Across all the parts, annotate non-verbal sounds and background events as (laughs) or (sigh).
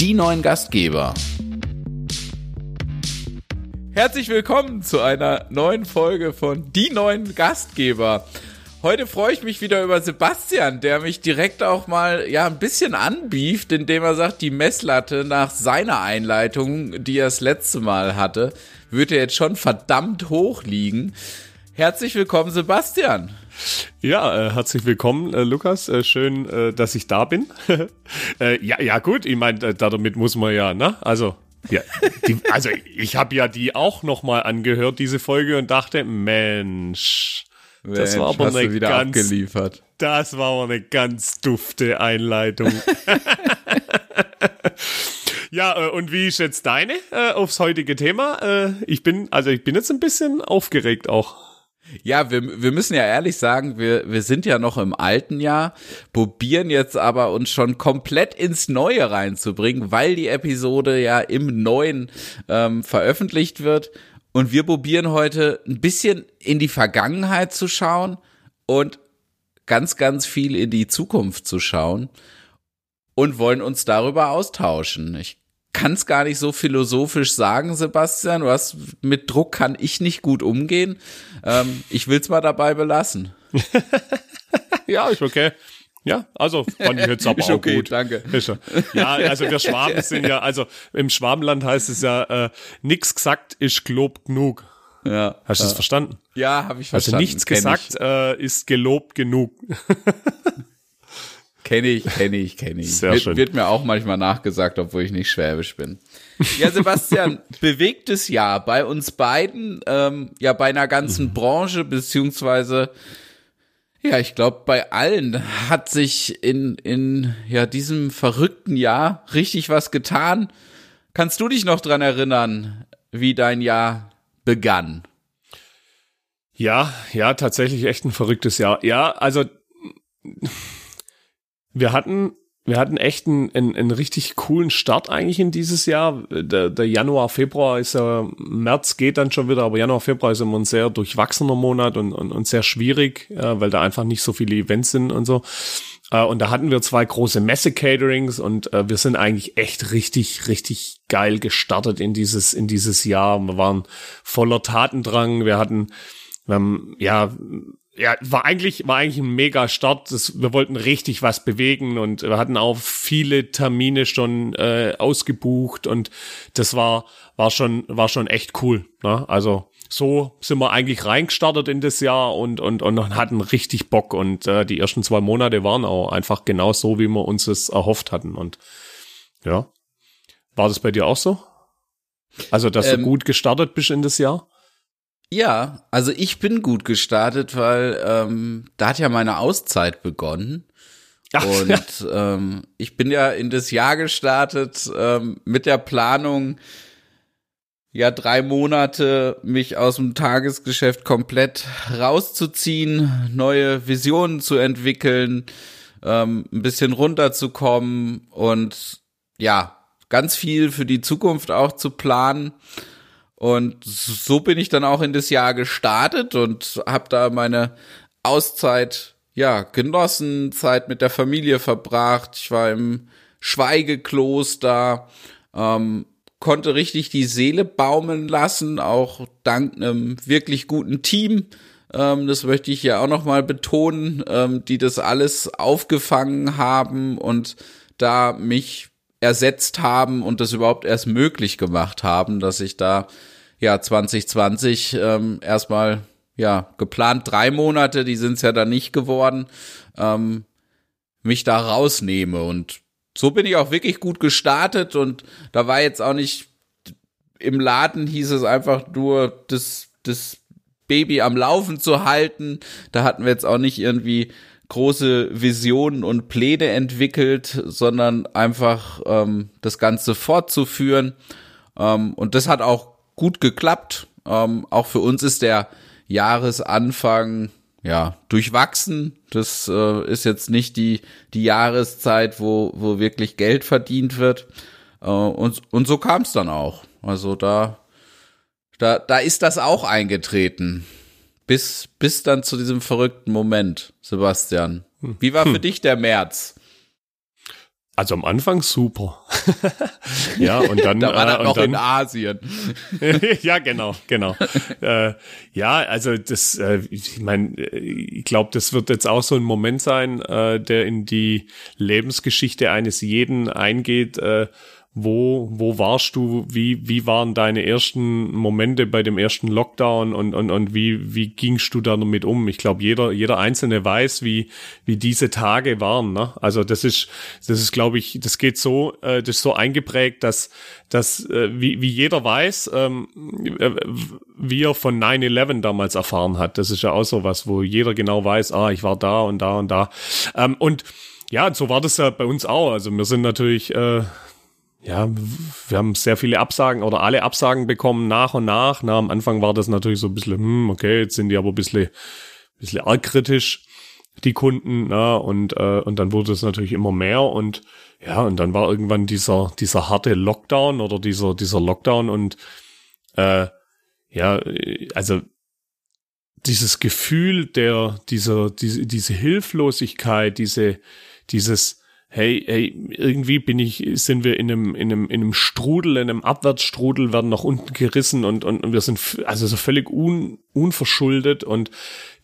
die neuen Gastgeber. Herzlich willkommen zu einer neuen Folge von Die neuen Gastgeber. Heute freue ich mich wieder über Sebastian, der mich direkt auch mal ja ein bisschen anbieft, indem er sagt, die Messlatte nach seiner Einleitung, die er das letzte Mal hatte, würde jetzt schon verdammt hoch liegen. Herzlich willkommen, Sebastian. Ja, äh, herzlich willkommen, äh, Lukas. Äh, schön, äh, dass ich da bin. (laughs) äh, ja, ja, gut. Ich meine, äh, damit muss man ja, ne? Also, ja, die, also ich habe ja die auch noch mal angehört, diese Folge, und dachte, Mensch, Mensch das war aber eine ganz, abgeliefert. Das war aber eine ganz dufte Einleitung. (laughs) ja, äh, und wie ist jetzt deine äh, aufs heutige Thema? Äh, ich bin, also ich bin jetzt ein bisschen aufgeregt auch. Ja, wir, wir müssen ja ehrlich sagen, wir, wir sind ja noch im alten Jahr, probieren jetzt aber uns schon komplett ins Neue reinzubringen, weil die Episode ja im Neuen ähm, veröffentlicht wird. Und wir probieren heute ein bisschen in die Vergangenheit zu schauen und ganz, ganz viel in die Zukunft zu schauen und wollen uns darüber austauschen. Ich kann es gar nicht so philosophisch sagen, Sebastian. Du hast, mit Druck kann ich nicht gut umgehen. Ähm, ich will es mal dabei belassen. (laughs) ja, ist okay. Ja, also fand ich jetzt (laughs) aber ist auch okay, gut. Danke. Ja, also wir Schwaben sind ja, also im Schwabenland heißt es ja, äh, nix gesagt ist gelobt genug. Ja. Hast du das verstanden? Ja, habe ich also verstanden. Also nichts gesagt äh, ist gelobt genug. (laughs) Kenne ich, kenne ich, kenne ich. Sehr wird, schön. wird mir auch manchmal nachgesagt, obwohl ich nicht schwäbisch bin. Ja, Sebastian, (laughs) bewegtes Jahr bei uns beiden, ähm, ja bei einer ganzen mhm. Branche, beziehungsweise ja, ich glaube, bei allen hat sich in, in ja, diesem verrückten Jahr richtig was getan. Kannst du dich noch dran erinnern, wie dein Jahr begann? Ja, ja, tatsächlich echt ein verrücktes Jahr. Ja, also wir hatten, wir hatten echt einen, einen, einen richtig coolen Start eigentlich in dieses Jahr. Der, der Januar, Februar ist ja, März geht dann schon wieder, aber Januar, Februar ist immer ein sehr durchwachsener Monat und, und, und sehr schwierig, äh, weil da einfach nicht so viele Events sind und so. Äh, und da hatten wir zwei große Messe-Caterings und äh, wir sind eigentlich echt richtig, richtig geil gestartet in dieses, in dieses Jahr. Wir waren voller Tatendrang. Wir hatten, wir haben, ja, ja, war eigentlich, war eigentlich ein mega Start. Das, wir wollten richtig was bewegen und wir hatten auch viele Termine schon äh, ausgebucht und das war, war schon, war schon echt cool. Ne? Also so sind wir eigentlich reingestartet in das Jahr und, und, und hatten richtig Bock und äh, die ersten zwei Monate waren auch einfach genau so, wie wir uns es erhofft hatten und ja. War das bei dir auch so? Also, dass ähm, du gut gestartet bist in das Jahr? Ja, also ich bin gut gestartet, weil ähm, da hat ja meine Auszeit begonnen. Ach, und ja. ähm, ich bin ja in das Jahr gestartet ähm, mit der Planung, ja drei Monate mich aus dem Tagesgeschäft komplett rauszuziehen, neue Visionen zu entwickeln, ähm, ein bisschen runterzukommen und ja, ganz viel für die Zukunft auch zu planen. Und so bin ich dann auch in das Jahr gestartet und habe da meine Auszeit ja genossen, Zeit mit der Familie verbracht. Ich war im Schweigekloster, ähm, konnte richtig die Seele baumeln lassen, auch dank einem wirklich guten Team. Ähm, das möchte ich ja auch noch mal betonen, ähm, die das alles aufgefangen haben und da mich ersetzt haben und das überhaupt erst möglich gemacht haben, dass ich da ja 2020 ähm, erstmal ja geplant drei Monate, die sind es ja dann nicht geworden, ähm, mich da rausnehme und so bin ich auch wirklich gut gestartet und da war jetzt auch nicht im Laden hieß es einfach nur das das Baby am Laufen zu halten. Da hatten wir jetzt auch nicht irgendwie große Visionen und Pläne entwickelt, sondern einfach ähm, das Ganze fortzuführen. Ähm, und das hat auch gut geklappt. Ähm, auch für uns ist der Jahresanfang ja durchwachsen. Das äh, ist jetzt nicht die die Jahreszeit, wo wo wirklich Geld verdient wird. Äh, und und so kam es dann auch. Also da da da ist das auch eingetreten. Bis, bis dann zu diesem verrückten Moment, Sebastian. Wie war für hm. dich der März? Also am Anfang super. (laughs) ja, und dann. (laughs) da war äh, noch dann, in Asien. (laughs) ja, genau, genau. äh, ja, also das, äh, ich meine, ich glaube, das wird jetzt auch so ein Moment sein, äh, der in die Lebensgeschichte eines jeden eingeht. Äh, wo, wo warst du? Wie, wie waren deine ersten Momente bei dem ersten Lockdown und, und, und wie, wie gingst du da damit um? Ich glaube, jeder, jeder Einzelne weiß, wie, wie diese Tage waren. Ne? Also das ist, das ist, glaube ich, das geht so, äh, das ist so eingeprägt, dass, dass äh, wie, wie jeder weiß, ähm, äh, wie er von 9-11 damals erfahren hat. Das ist ja auch so was, wo jeder genau weiß, ah, ich war da und da und da. Ähm, und ja, so war das ja bei uns auch. Also wir sind natürlich äh, ja, wir haben sehr viele Absagen oder alle Absagen bekommen nach und nach. Na, am Anfang war das natürlich so ein bisschen, hm, okay, jetzt sind die aber ein bisschen, ein bisschen arg kritisch, die Kunden, na, und, äh, und dann wurde es natürlich immer mehr und ja, und dann war irgendwann dieser, dieser harte Lockdown oder dieser, dieser Lockdown und äh, ja, also dieses Gefühl der, dieser, diese, diese Hilflosigkeit, diese, dieses, hey, hey, irgendwie bin ich, sind wir in einem, in einem, in einem Strudel, in einem Abwärtsstrudel, werden nach unten gerissen und, und, und wir sind also so völlig un, unverschuldet und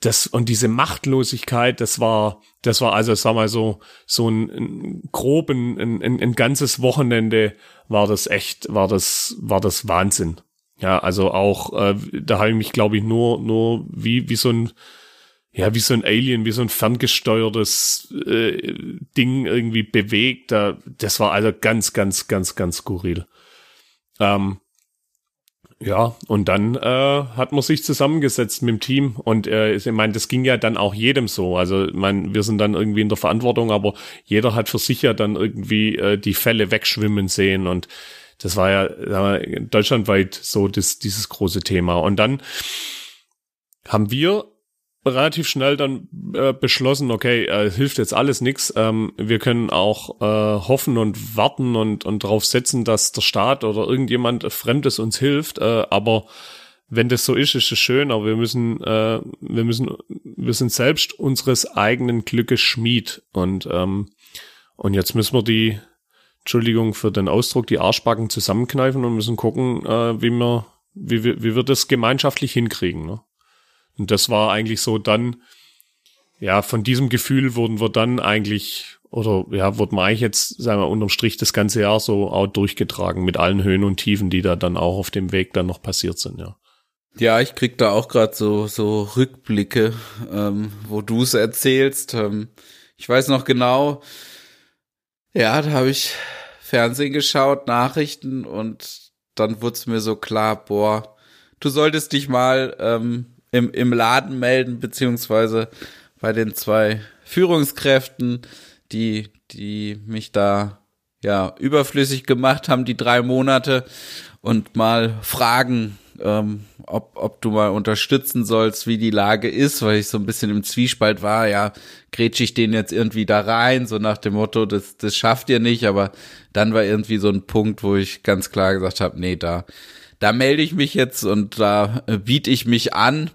das, und diese Machtlosigkeit, das war, das war also, sag mal so, so ein, ein groben, ein, ein, ein ganzes Wochenende war das echt, war das, war das Wahnsinn. Ja, also auch, äh, da habe ich mich, glaube ich, nur, nur wie, wie so ein, ja, wie so ein Alien, wie so ein ferngesteuertes äh, Ding irgendwie bewegt. Da, das war also ganz, ganz, ganz, ganz skurril. Ähm, ja, und dann äh, hat man sich zusammengesetzt mit dem Team und äh, ich meine, das ging ja dann auch jedem so. Also ich meine, wir sind dann irgendwie in der Verantwortung, aber jeder hat für sich ja dann irgendwie äh, die Fälle wegschwimmen sehen und das war ja wir, deutschlandweit so das, dieses große Thema. Und dann haben wir relativ schnell dann äh, beschlossen, okay, äh, hilft jetzt alles nix. Ähm, wir können auch äh, hoffen und warten und, und darauf setzen, dass der Staat oder irgendjemand Fremdes uns hilft. Äh, aber wenn das so ist, ist es schön, aber wir müssen, äh, wir müssen, wir sind selbst unseres eigenen Glückes Schmied. Und, ähm, und jetzt müssen wir die, Entschuldigung für den Ausdruck, die Arschbacken zusammenkneifen und müssen gucken, äh, wie wir, wie wie wir das gemeinschaftlich hinkriegen. Ne? Und das war eigentlich so dann, ja, von diesem Gefühl wurden wir dann eigentlich, oder ja, wurden wir eigentlich jetzt, sagen wir, unterm Strich das ganze Jahr so auch durchgetragen mit allen Höhen und Tiefen, die da dann auch auf dem Weg dann noch passiert sind, ja. Ja, ich krieg da auch gerade so so Rückblicke, ähm, wo du es erzählst. Ähm, ich weiß noch genau, ja, da habe ich Fernsehen geschaut, Nachrichten und dann wurde es mir so klar, boah, du solltest dich mal ähm, im, im Laden melden, beziehungsweise bei den zwei Führungskräften, die, die mich da ja überflüssig gemacht haben, die drei Monate und mal fragen, ähm, ob, ob du mal unterstützen sollst, wie die Lage ist, weil ich so ein bisschen im Zwiespalt war, ja, grätsch ich den jetzt irgendwie da rein, so nach dem Motto, das, das schafft ihr nicht, aber dann war irgendwie so ein Punkt, wo ich ganz klar gesagt habe, nee, da, da melde ich mich jetzt und da äh, biete ich mich an.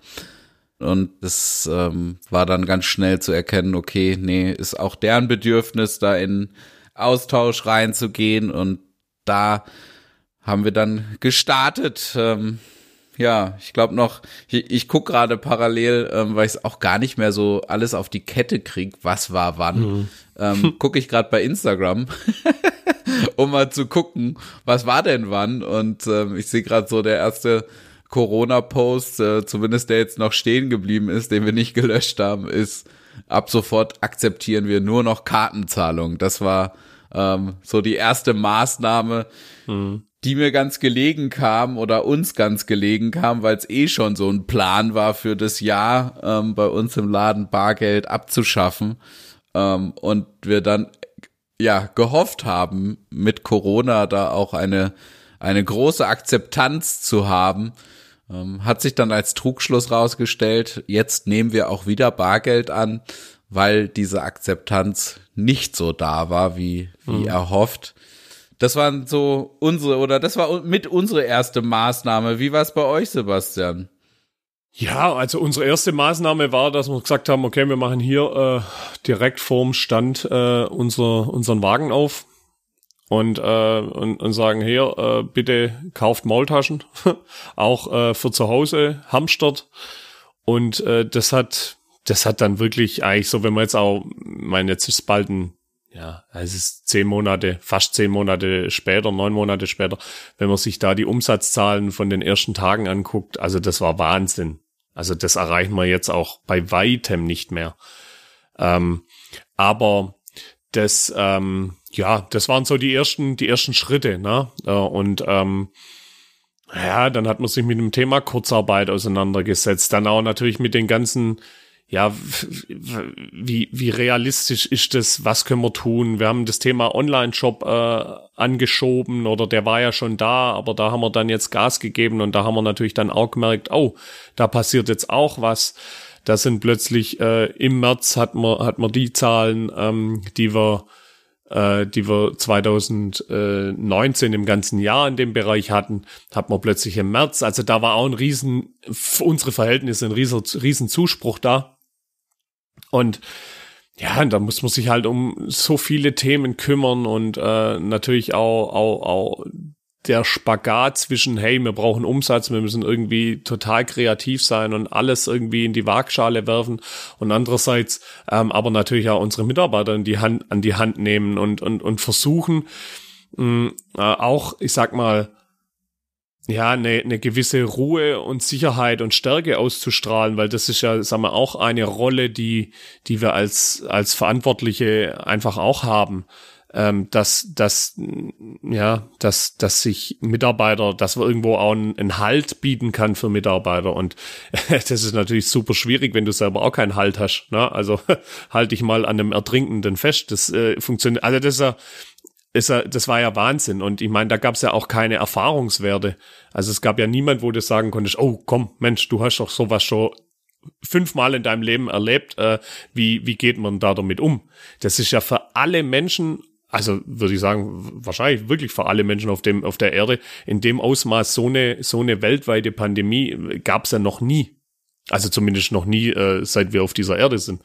Und das ähm, war dann ganz schnell zu erkennen, okay, nee, ist auch deren Bedürfnis, da in Austausch reinzugehen. Und da haben wir dann gestartet. Ähm, ja, ich glaube noch, ich, ich guck gerade parallel, ähm, weil ich es auch gar nicht mehr so alles auf die Kette krieg, was war wann. Mhm. Ähm, (laughs) gucke ich gerade bei Instagram, (laughs) um mal zu gucken, was war denn wann. Und ähm, ich sehe gerade so der erste Corona-Post, äh, zumindest der jetzt noch stehen geblieben ist, den wir nicht gelöscht haben, ist ab sofort akzeptieren wir nur noch Kartenzahlung. Das war ähm, so die erste Maßnahme. Mhm die mir ganz gelegen kam oder uns ganz gelegen kam, weil es eh schon so ein Plan war für das Jahr, ähm, bei uns im Laden Bargeld abzuschaffen. Ähm, und wir dann ja gehofft haben, mit Corona da auch eine, eine große Akzeptanz zu haben. Ähm, hat sich dann als Trugschluss rausgestellt, jetzt nehmen wir auch wieder Bargeld an, weil diese Akzeptanz nicht so da war, wie, wie mhm. erhofft. Das waren so unsere, oder das war mit unsere erste Maßnahme. Wie war es bei euch, Sebastian? Ja, also unsere erste Maßnahme war, dass wir gesagt haben, okay, wir machen hier äh, direkt vorm Stand äh, unser, unseren Wagen auf. und, äh, und, und sagen, hier, äh, bitte kauft Maultaschen, (laughs) auch äh, für zu Hause, hamstert. Und äh, das hat, das hat dann wirklich eigentlich so, wenn man jetzt auch, meine, jetzt ist bald ein, ja, es ist zehn Monate, fast zehn Monate später, neun Monate später, wenn man sich da die Umsatzzahlen von den ersten Tagen anguckt, also das war Wahnsinn. Also das erreichen wir jetzt auch bei weitem nicht mehr. Ähm, aber das, ähm, ja, das waren so die ersten, die ersten Schritte, ne? Und ähm, ja, dann hat man sich mit dem Thema Kurzarbeit auseinandergesetzt, dann auch natürlich mit den ganzen, ja, wie, wie realistisch ist das, was können wir tun? Wir haben das Thema Online-Shop äh, angeschoben oder der war ja schon da, aber da haben wir dann jetzt Gas gegeben und da haben wir natürlich dann auch gemerkt, oh, da passiert jetzt auch was. Da sind plötzlich äh, im März hat man, hat man die Zahlen, ähm, die wir äh, die wir 2019 im ganzen Jahr in dem Bereich hatten, hat man plötzlich im März. Also da war auch ein riesen, unsere Verhältnisse ein riesen, riesen Zuspruch da. Und ja, da muss man sich halt um so viele Themen kümmern und äh, natürlich auch, auch, auch der Spagat zwischen, hey, wir brauchen Umsatz, wir müssen irgendwie total kreativ sein und alles irgendwie in die Waagschale werfen und andererseits ähm, aber natürlich auch unsere Mitarbeiter in die Hand, an die Hand nehmen und, und, und versuchen, mh, äh, auch, ich sag mal, ja, eine, eine gewisse Ruhe und Sicherheit und Stärke auszustrahlen, weil das ist ja, sagen wir, auch eine Rolle, die, die wir als, als Verantwortliche einfach auch haben ähm, dass, dass, ja, dass, dass sich Mitarbeiter, dass man irgendwo auch einen, einen Halt bieten kann für Mitarbeiter. Und (laughs) das ist natürlich super schwierig, wenn du selber auch keinen Halt hast. Ne? Also (laughs) halt dich mal an einem Ertrinkenden fest. Das äh, funktioniert. Also das ist ja, ist ja, das war ja Wahnsinn. Und ich meine, da gab es ja auch keine Erfahrungswerte. Also es gab ja niemand, wo du sagen konntest, oh komm, Mensch, du hast doch sowas schon fünfmal in deinem Leben erlebt. Äh, wie, wie geht man da damit um? Das ist ja für alle Menschen also würde ich sagen, wahrscheinlich wirklich für alle Menschen auf dem auf der Erde in dem Ausmaß so eine so eine weltweite Pandemie gab es ja noch nie. Also zumindest noch nie, äh, seit wir auf dieser Erde sind.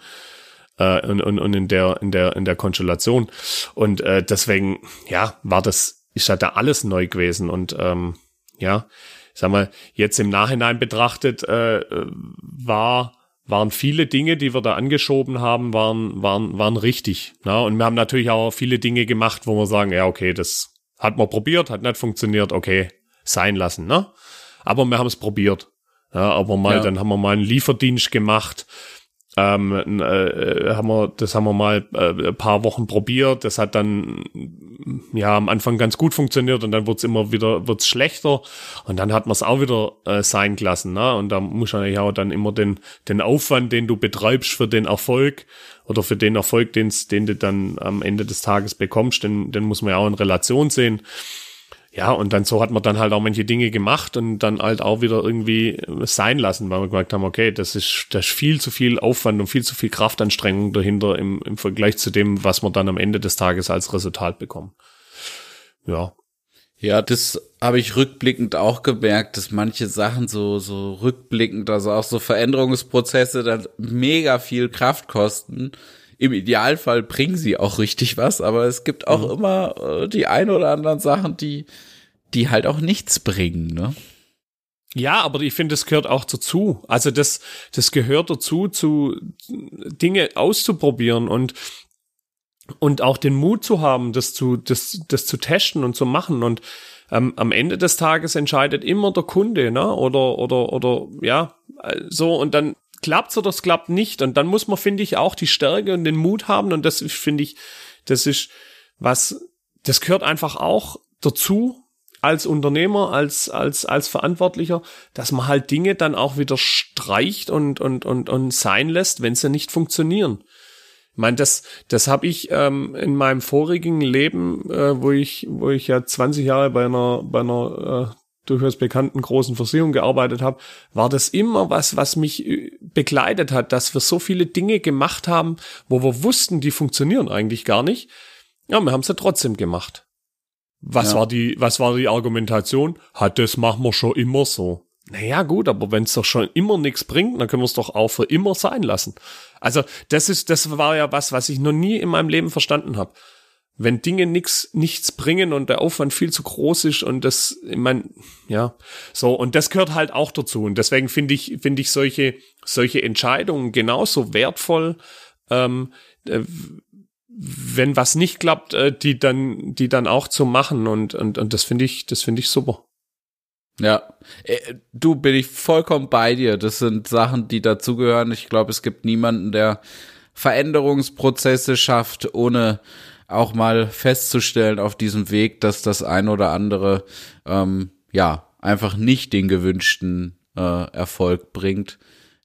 Äh, und, und, und in der in der in der Konstellation und äh, deswegen ja war das ist halt da alles neu gewesen und ähm, ja sag mal jetzt im Nachhinein betrachtet äh, war waren viele Dinge, die wir da angeschoben haben, waren, waren, waren richtig. Na? Und wir haben natürlich auch viele Dinge gemacht, wo wir sagen, ja, okay, das hat man probiert, hat nicht funktioniert, okay, sein lassen. Ne? Aber wir haben es probiert. Ja, aber mal, ja. dann haben wir mal einen Lieferdienst gemacht, ähm, äh, haben wir, das haben wir mal äh, ein paar Wochen probiert. Das hat dann ja am Anfang ganz gut funktioniert und dann wird's immer wieder wird's schlechter und dann hat man es auch wieder äh, sein gelassen. Ne? Und da muss man ja auch dann immer den den Aufwand, den du betreibst für den Erfolg oder für den Erfolg, den, den du dann am Ende des Tages bekommst, den, den muss man ja auch in Relation sehen ja, und dann so hat man dann halt auch manche Dinge gemacht und dann halt auch wieder irgendwie sein lassen, weil wir gemerkt haben, okay, das ist, das ist viel zu viel Aufwand und viel zu viel Kraftanstrengung dahinter im, im Vergleich zu dem, was wir dann am Ende des Tages als Resultat bekommen. Ja. Ja, das habe ich rückblickend auch gemerkt, dass manche Sachen so, so rückblickend, also auch so Veränderungsprozesse dann mega viel Kraft kosten im Idealfall bringen sie auch richtig was, aber es gibt auch mhm. immer äh, die ein oder anderen Sachen, die, die halt auch nichts bringen, ne? Ja, aber ich finde, das gehört auch dazu. Also das, das gehört dazu, zu Dinge auszuprobieren und und auch den Mut zu haben, das zu das das zu testen und zu machen und ähm, am Ende des Tages entscheidet immer der Kunde, ne? Oder oder oder ja so und dann klappt's oder es klappt nicht. Und dann muss man, finde ich, auch die Stärke und den Mut haben. Und das finde ich, das ist was, das gehört einfach auch dazu als Unternehmer, als, als, als Verantwortlicher, dass man halt Dinge dann auch wieder streicht und, und, und, und sein lässt, wenn sie nicht funktionieren. Ich meine, das, das habe ich ähm, in meinem vorigen Leben, äh, wo ich, wo ich ja 20 Jahre bei einer, bei einer äh, durchaus bekannten großen Versicherung gearbeitet habe, war das immer was, was mich äh, begleitet hat, dass wir so viele Dinge gemacht haben, wo wir wussten, die funktionieren eigentlich gar nicht. Ja, wir haben sie trotzdem gemacht. Was ja. war die, was war die Argumentation? Hat das machen wir schon immer so. Naja, gut, aber wenn es doch schon immer nichts bringt, dann können wir es doch auch für immer sein lassen. Also, das ist, das war ja was, was ich noch nie in meinem Leben verstanden habe. Wenn Dinge nix, nichts bringen und der Aufwand viel zu groß ist und das, ich mein, ja, so, und das gehört halt auch dazu. Und deswegen finde ich, finde ich solche, solche Entscheidungen genauso wertvoll, ähm, äh, wenn was nicht klappt, äh, die dann, die dann auch zu machen. Und, und, und das finde ich, das finde ich super. Ja, äh, du bin ich vollkommen bei dir. Das sind Sachen, die dazugehören. Ich glaube, es gibt niemanden, der Veränderungsprozesse schafft, ohne auch mal festzustellen auf diesem Weg, dass das ein oder andere ähm, ja einfach nicht den gewünschten äh, Erfolg bringt.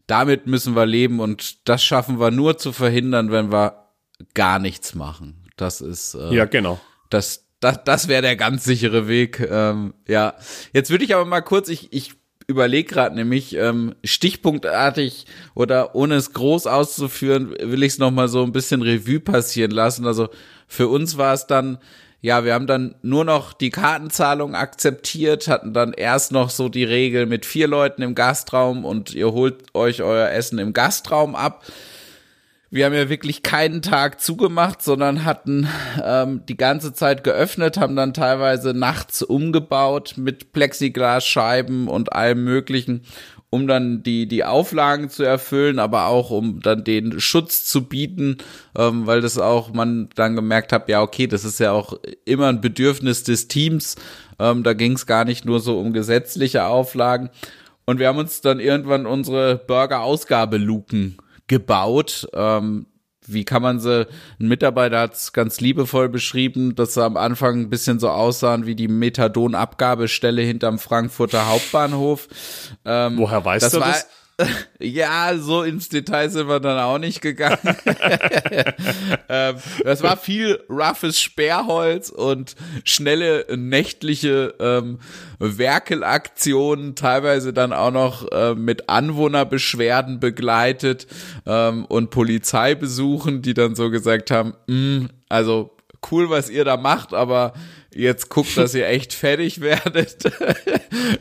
Damit müssen wir leben und das schaffen wir nur zu verhindern, wenn wir gar nichts machen. Das ist äh, ja genau. Das das, das wäre der ganz sichere Weg. Ähm, ja, jetzt würde ich aber mal kurz, ich, ich überlege gerade nämlich ähm, stichpunktartig oder ohne es groß auszuführen, will ich es noch mal so ein bisschen Revue passieren lassen. Also für uns war es dann, ja, wir haben dann nur noch die Kartenzahlung akzeptiert, hatten dann erst noch so die Regel mit vier Leuten im Gastraum und ihr holt euch euer Essen im Gastraum ab. Wir haben ja wirklich keinen Tag zugemacht, sondern hatten ähm, die ganze Zeit geöffnet, haben dann teilweise nachts umgebaut mit Plexiglasscheiben und allem Möglichen um dann die, die Auflagen zu erfüllen, aber auch um dann den Schutz zu bieten, ähm, weil das auch man dann gemerkt hat, ja, okay, das ist ja auch immer ein Bedürfnis des Teams. Ähm, da ging es gar nicht nur so um gesetzliche Auflagen. Und wir haben uns dann irgendwann unsere Burger-Ausgabeluken gebaut. Ähm, wie kann man sie, ein Mitarbeiter hat es ganz liebevoll beschrieben, dass sie am Anfang ein bisschen so aussahen wie die Methadon-Abgabestelle hinterm Frankfurter Hauptbahnhof. Ähm, Woher weißt das du war, das? (laughs) Ja, so ins Detail sind wir dann auch nicht gegangen. (laughs) ähm, das war viel roughes Sperrholz und schnelle nächtliche ähm, Werkelaktionen, teilweise dann auch noch äh, mit Anwohnerbeschwerden begleitet ähm, und Polizeibesuchen, die dann so gesagt haben, mm, also cool, was ihr da macht, aber jetzt guckt, dass ihr echt fertig (laughs) werdet. (laughs)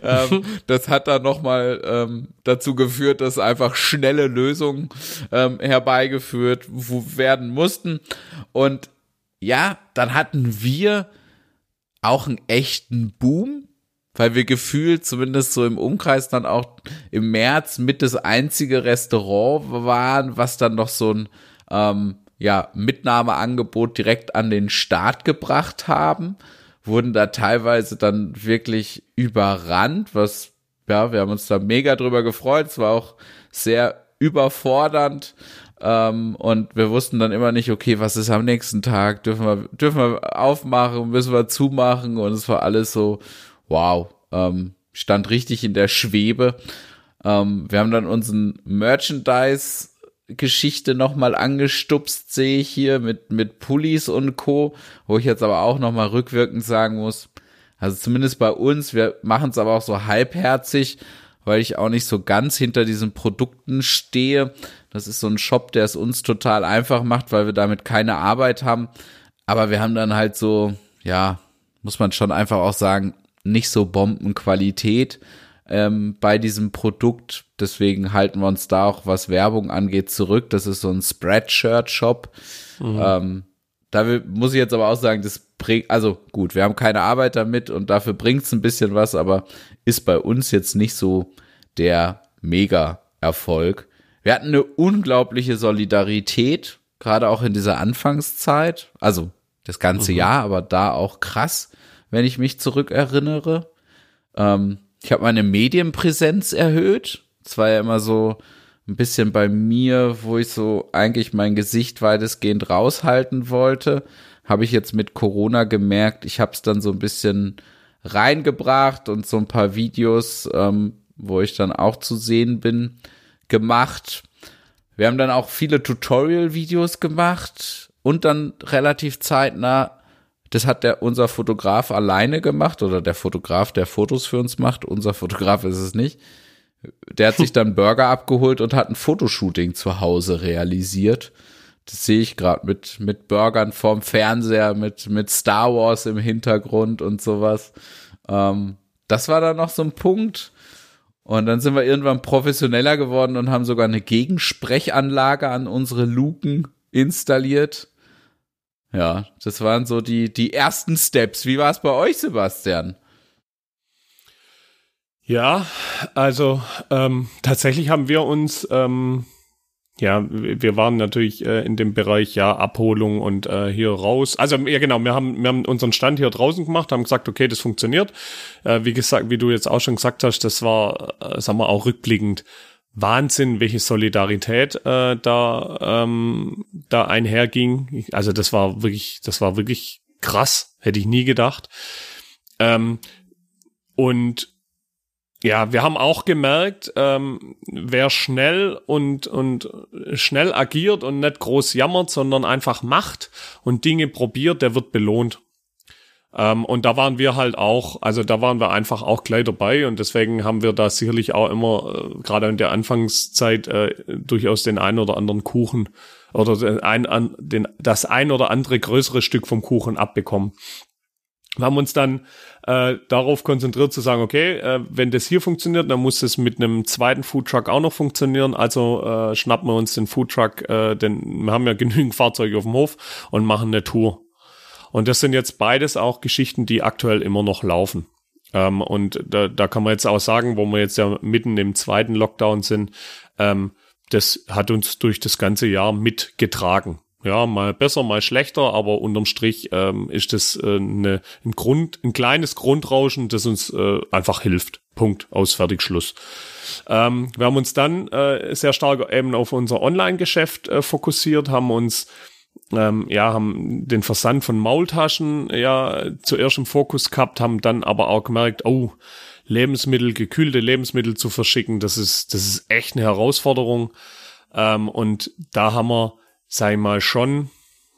ähm, das hat dann nochmal ähm, dazu geführt, dass einfach schnelle Lösungen ähm, herbeigeführt werden mussten. Und ja, dann hatten wir auch einen echten Boom, weil wir gefühlt, zumindest so im Umkreis, dann auch im März mit das einzige Restaurant waren, was dann noch so ein ähm, ja, Mitnahmeangebot direkt an den Start gebracht haben wurden da teilweise dann wirklich überrannt, was, ja, wir haben uns da mega drüber gefreut. Es war auch sehr überfordernd. Ähm, und wir wussten dann immer nicht, okay, was ist am nächsten Tag? Dürfen wir, dürfen wir aufmachen? Müssen wir zumachen? Und es war alles so, wow, ähm, stand richtig in der Schwebe. Ähm, wir haben dann unseren Merchandise Geschichte nochmal angestupst, sehe ich hier mit, mit Pullis und Co., wo ich jetzt aber auch nochmal rückwirkend sagen muss, also zumindest bei uns, wir machen es aber auch so halbherzig, weil ich auch nicht so ganz hinter diesen Produkten stehe. Das ist so ein Shop, der es uns total einfach macht, weil wir damit keine Arbeit haben. Aber wir haben dann halt so, ja, muss man schon einfach auch sagen, nicht so Bombenqualität ähm, bei diesem Produkt. Deswegen halten wir uns da auch, was Werbung angeht, zurück. Das ist so ein Spreadshirt-Shop. Mhm. Ähm, da muss ich jetzt aber auch sagen, das bringt, also gut, wir haben keine Arbeit damit und dafür bringt es ein bisschen was, aber ist bei uns jetzt nicht so der Mega-Erfolg. Wir hatten eine unglaubliche Solidarität, gerade auch in dieser Anfangszeit. Also das ganze mhm. Jahr, aber da auch krass, wenn ich mich zurückerinnere. Ähm, ich habe meine Medienpräsenz erhöht. Es war ja immer so ein bisschen bei mir, wo ich so eigentlich mein Gesicht weitestgehend raushalten wollte. Habe ich jetzt mit Corona gemerkt, ich habe es dann so ein bisschen reingebracht und so ein paar Videos, ähm, wo ich dann auch zu sehen bin, gemacht. Wir haben dann auch viele Tutorial-Videos gemacht und dann relativ zeitnah das hat der, unser Fotograf alleine gemacht oder der Fotograf, der Fotos für uns macht. Unser Fotograf ist es nicht. Der hat sich dann Burger abgeholt und hat ein Fotoshooting zu Hause realisiert. Das sehe ich gerade mit, mit Burgern vorm Fernseher, mit, mit Star Wars im Hintergrund und sowas. Ähm, das war dann noch so ein Punkt. Und dann sind wir irgendwann professioneller geworden und haben sogar eine Gegensprechanlage an unsere Luken installiert. Ja, das waren so die, die ersten Steps. Wie war es bei euch, Sebastian? Ja, also ähm, tatsächlich haben wir uns, ähm, ja, wir waren natürlich äh, in dem Bereich ja Abholung und äh, hier raus. Also ja genau, wir haben wir haben unseren Stand hier draußen gemacht, haben gesagt, okay, das funktioniert. Äh, wie gesagt, wie du jetzt auch schon gesagt hast, das war, äh, sagen wir auch rückblickend Wahnsinn, welche Solidarität äh, da ähm, da einherging. Also das war wirklich, das war wirklich krass, hätte ich nie gedacht. Ähm, und ja, wir haben auch gemerkt, ähm, wer schnell und, und schnell agiert und nicht groß jammert, sondern einfach macht und Dinge probiert, der wird belohnt. Ähm, und da waren wir halt auch, also da waren wir einfach auch gleich dabei und deswegen haben wir da sicherlich auch immer, äh, gerade in der Anfangszeit, äh, durchaus den einen oder anderen Kuchen oder den ein, an, den, das ein oder andere größere Stück vom Kuchen abbekommen. Wir haben uns dann äh, darauf konzentriert zu sagen, okay, äh, wenn das hier funktioniert, dann muss es mit einem zweiten Foodtruck auch noch funktionieren. Also äh, schnappen wir uns den Foodtruck, äh, denn wir haben ja (laughs) genügend Fahrzeuge auf dem Hof und machen eine Tour. Und das sind jetzt beides auch Geschichten, die aktuell immer noch laufen. Ähm, und da, da kann man jetzt auch sagen, wo wir jetzt ja mitten im zweiten Lockdown sind, ähm, das hat uns durch das ganze Jahr mitgetragen ja, mal besser, mal schlechter, aber unterm Strich ähm, ist das äh, eine, ein Grund, ein kleines Grundrauschen, das uns äh, einfach hilft. Punkt, aus, fertig, Schluss. Ähm, wir haben uns dann äh, sehr stark eben auf unser Online-Geschäft äh, fokussiert, haben uns ähm, ja, haben den Versand von Maultaschen ja zuerst im Fokus gehabt, haben dann aber auch gemerkt, oh, Lebensmittel, gekühlte Lebensmittel zu verschicken, das ist, das ist echt eine Herausforderung. Ähm, und da haben wir sag ich mal, schon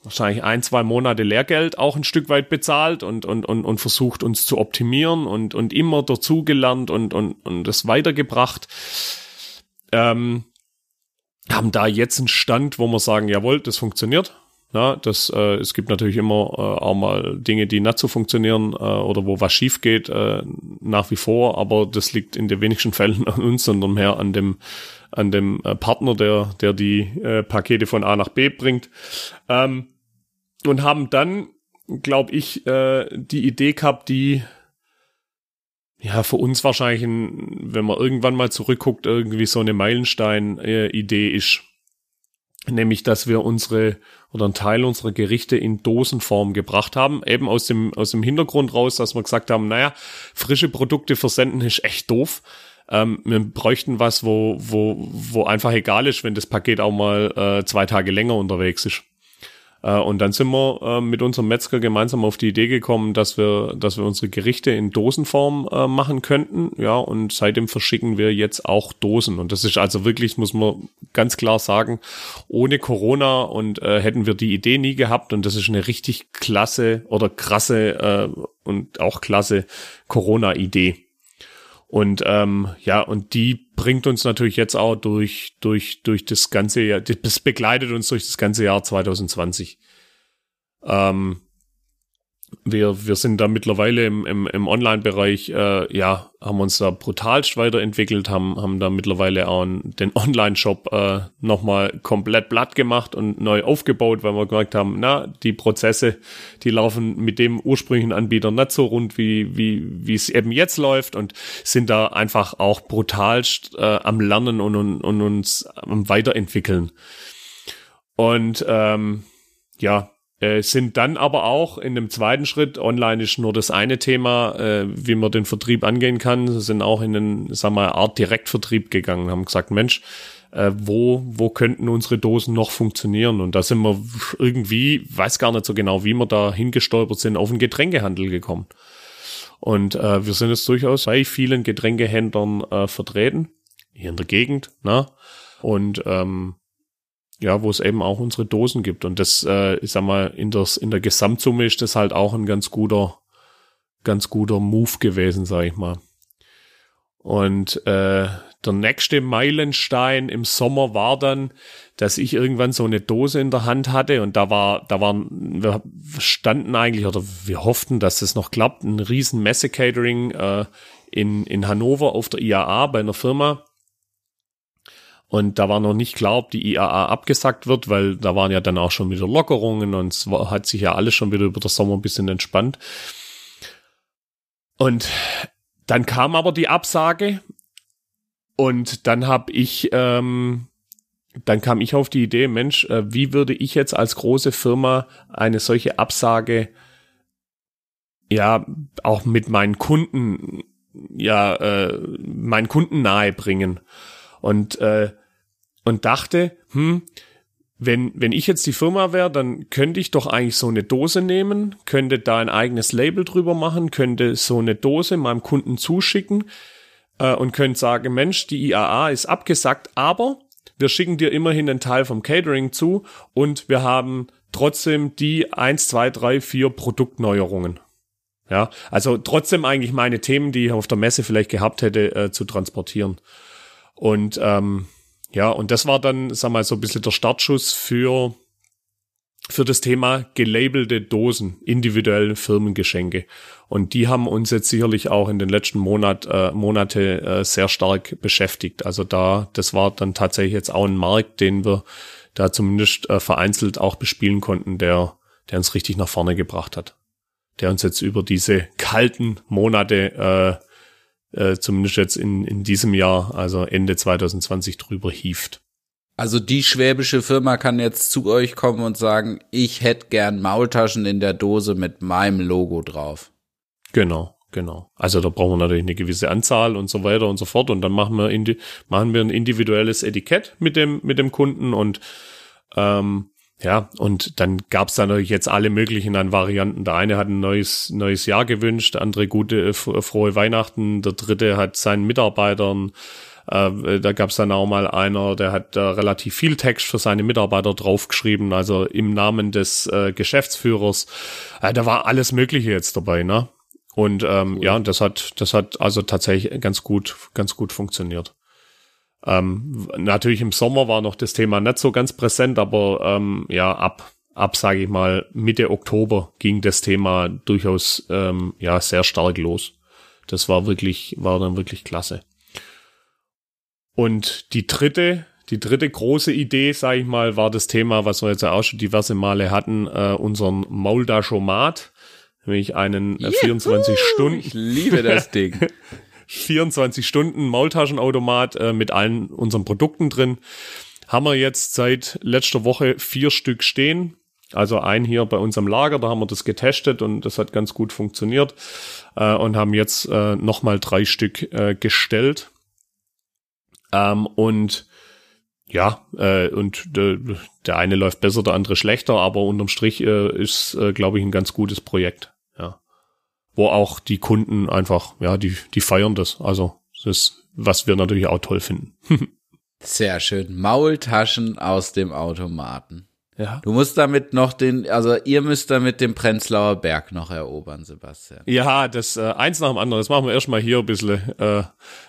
wahrscheinlich ein, zwei Monate Lehrgeld auch ein Stück weit bezahlt und, und, und, und versucht uns zu optimieren und, und immer dazugelernt und, und, und das weitergebracht. Ähm, haben da jetzt einen Stand, wo wir sagen, jawohl, das funktioniert. Ja, das, äh, es gibt natürlich immer äh, auch mal Dinge, die nicht so funktionieren äh, oder wo was schief geht, äh, nach wie vor, aber das liegt in den wenigsten Fällen an uns, sondern mehr an dem an dem äh, Partner, der, der die äh, Pakete von A nach B bringt. Ähm, und haben dann, glaube ich, äh, die Idee gehabt, die ja für uns wahrscheinlich, ein, wenn man irgendwann mal zurückguckt, irgendwie so eine Meilenstein-Idee ist. Nämlich, dass wir unsere oder einen Teil unserer Gerichte in Dosenform gebracht haben. Eben aus dem, aus dem Hintergrund raus, dass wir gesagt haben, naja, frische Produkte versenden ist echt doof. Ähm, wir bräuchten was, wo, wo, wo einfach egal ist, wenn das Paket auch mal äh, zwei Tage länger unterwegs ist. Äh, und dann sind wir äh, mit unserem Metzger gemeinsam auf die Idee gekommen, dass wir, dass wir unsere Gerichte in Dosenform äh, machen könnten. Ja, und seitdem verschicken wir jetzt auch Dosen. Und das ist also wirklich, muss man ganz klar sagen, ohne Corona und äh, hätten wir die Idee nie gehabt. Und das ist eine richtig klasse oder krasse äh, und auch klasse Corona-Idee. Und ähm, ja, und die bringt uns natürlich jetzt auch durch, durch, durch das ganze Jahr, das begleitet uns durch das ganze Jahr 2020. Ähm, wir, wir sind da mittlerweile im, im, im Online-Bereich, äh, ja, haben uns da brutalst weiterentwickelt, haben, haben da mittlerweile auch den Online-Shop äh, nochmal komplett platt gemacht und neu aufgebaut, weil wir gemerkt haben, na, die Prozesse, die laufen mit dem ursprünglichen Anbieter nicht so rund, wie, wie, wie es eben jetzt läuft und sind da einfach auch brutalst äh, am Lernen und, und, und uns am Weiterentwickeln. Und ähm, ja, äh, sind dann aber auch in dem zweiten Schritt, online ist nur das eine Thema, äh, wie man den Vertrieb angehen kann, sind auch in den, sagen wir, Art Direktvertrieb gegangen, haben gesagt, Mensch, äh, wo, wo könnten unsere Dosen noch funktionieren? Und da sind wir irgendwie, weiß gar nicht so genau, wie wir da hingestolpert sind, auf den Getränkehandel gekommen. Und äh, wir sind jetzt durchaus bei vielen Getränkehändlern äh, vertreten, hier in der Gegend, ne? Und ähm, ja, wo es eben auch unsere Dosen gibt. Und das, äh, ich sag mal, in, das, in der Gesamtsumme ist das halt auch ein ganz guter, ganz guter Move gewesen, sag ich mal. Und äh, der nächste Meilenstein im Sommer war dann, dass ich irgendwann so eine Dose in der Hand hatte und da war, da waren, wir standen eigentlich oder wir hofften, dass es noch klappt, ein riesen Messe-Catering äh, in, in Hannover auf der IAA bei einer Firma Und da war noch nicht klar, ob die IAA abgesagt wird, weil da waren ja dann auch schon wieder Lockerungen und es war, hat sich ja alles schon wieder über den Sommer ein bisschen entspannt. Und dann kam aber die Absage und dann habe ich, ähm, dann kam ich auf die Idee, Mensch, äh, wie würde ich jetzt als große Firma eine solche Absage ja auch mit meinen Kunden ja äh, meinen Kunden nahe bringen und äh, und dachte, hm, wenn, wenn ich jetzt die Firma wäre, dann könnte ich doch eigentlich so eine Dose nehmen, könnte da ein eigenes Label drüber machen, könnte so eine Dose meinem Kunden zuschicken äh, und könnte sagen, Mensch, die IAA ist abgesagt, aber wir schicken dir immerhin einen Teil vom Catering zu und wir haben trotzdem die eins, zwei, drei, vier Produktneuerungen. Ja, also trotzdem eigentlich meine Themen, die ich auf der Messe vielleicht gehabt hätte, äh, zu transportieren. Und ähm, ja, und das war dann, sag mal, so ein bisschen der Startschuss für, für das Thema gelabelte Dosen, individuelle Firmengeschenke. Und die haben uns jetzt sicherlich auch in den letzten Monat, äh, Monate äh, sehr stark beschäftigt. Also da, das war dann tatsächlich jetzt auch ein Markt, den wir da zumindest äh, vereinzelt auch bespielen konnten, der, der uns richtig nach vorne gebracht hat. Der uns jetzt über diese kalten Monate äh, äh, zumindest jetzt in, in diesem Jahr, also Ende 2020 drüber hieft. Also die schwäbische Firma kann jetzt zu euch kommen und sagen, ich hätte gern Maultaschen in der Dose mit meinem Logo drauf. Genau, genau. Also da brauchen wir natürlich eine gewisse Anzahl und so weiter und so fort und dann machen wir, machen wir ein individuelles Etikett mit dem, mit dem Kunden und ähm, ja, und dann gab's da natürlich jetzt alle möglichen an Varianten. Der eine hat ein neues, neues Jahr gewünscht, der andere gute, äh, frohe Weihnachten, der dritte hat seinen Mitarbeitern, äh, da gab's dann auch mal einer, der hat äh, relativ viel Text für seine Mitarbeiter draufgeschrieben, also im Namen des äh, Geschäftsführers. Äh, da war alles Mögliche jetzt dabei, ne? Und ähm, cool. ja, das hat, das hat also tatsächlich ganz gut, ganz gut funktioniert. Ähm, natürlich im Sommer war noch das Thema nicht so ganz präsent, aber ähm, ja, ab, ab sage ich mal, Mitte Oktober ging das Thema durchaus ähm, ja sehr stark los. Das war wirklich, war dann wirklich klasse. Und die dritte, die dritte große Idee, sage ich mal, war das Thema, was wir jetzt auch schon diverse Male hatten, äh, unseren Mauldachomat, nämlich einen äh, 24 Stunden. Ich liebe das Ding. (laughs) 24 Stunden Maultaschenautomat äh, mit allen unseren Produkten drin. Haben wir jetzt seit letzter Woche vier Stück stehen. Also ein hier bei uns am Lager, da haben wir das getestet und das hat ganz gut funktioniert. Äh, und haben jetzt äh, nochmal drei Stück äh, gestellt. Ähm, und ja, äh, und de, der eine läuft besser, der andere schlechter, aber unterm Strich äh, ist, äh, glaube ich, ein ganz gutes Projekt wo auch die Kunden einfach, ja, die, die feiern das. Also, das ist, was wir natürlich auch toll finden. (laughs) Sehr schön. Maultaschen aus dem Automaten. Ja. Du musst damit noch den, also ihr müsst damit den Prenzlauer Berg noch erobern, Sebastian. Ja, das äh, eins nach dem anderen. Das machen wir erstmal hier ein bisschen äh,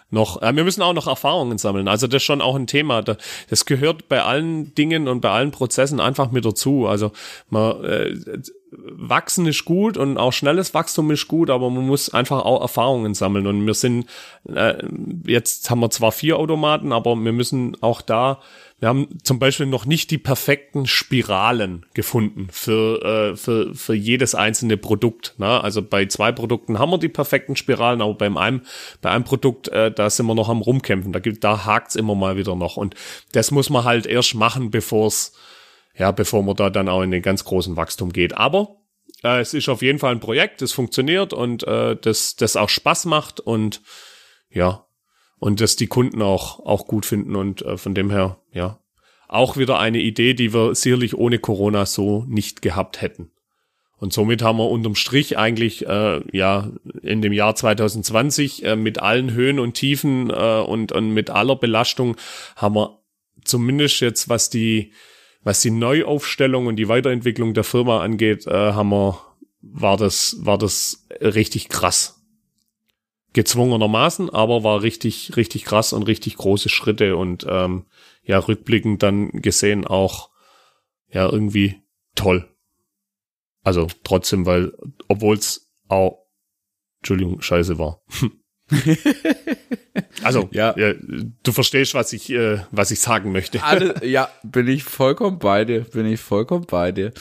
noch. Äh, wir müssen auch noch Erfahrungen sammeln. Also das ist schon auch ein Thema. Das gehört bei allen Dingen und bei allen Prozessen einfach mit dazu. Also man äh, wachsen ist gut und auch schnelles Wachstum ist gut, aber man muss einfach auch Erfahrungen sammeln. Und wir sind, äh, jetzt haben wir zwar vier Automaten, aber wir müssen auch da, wir haben zum Beispiel noch nicht die perfekten Spiralen gefunden für, äh, für, für jedes einzelne Produkt. Ne? Also bei zwei Produkten haben wir die perfekten Spiralen, aber beim einem, bei einem Produkt, äh, da sind wir noch am rumkämpfen. Da, gibt, da hakt's immer mal wieder noch. Und das muss man halt erst machen, bevor es ja, bevor man da dann auch in den ganz großen Wachstum geht. Aber äh, es ist auf jeden Fall ein Projekt, das funktioniert und äh, das, das auch Spaß macht und ja, und das die Kunden auch, auch gut finden und äh, von dem her, ja, auch wieder eine Idee, die wir sicherlich ohne Corona so nicht gehabt hätten. Und somit haben wir unterm Strich eigentlich äh, ja in dem Jahr 2020 äh, mit allen Höhen und Tiefen äh, und, und mit aller Belastung haben wir zumindest jetzt was die was die Neuaufstellung und die Weiterentwicklung der Firma angeht, äh, haben wir, war das, war das richtig krass. Gezwungenermaßen, aber war richtig, richtig krass und richtig große Schritte und ähm, ja, rückblickend dann gesehen auch ja irgendwie toll. Also trotzdem, weil, obwohl es auch, Entschuldigung, scheiße war. (laughs) (laughs) Also, ja. ja. du verstehst, was ich, äh, was ich sagen möchte. Alle, (laughs) ja, bin ich vollkommen bei dir, bin ich vollkommen bei dir.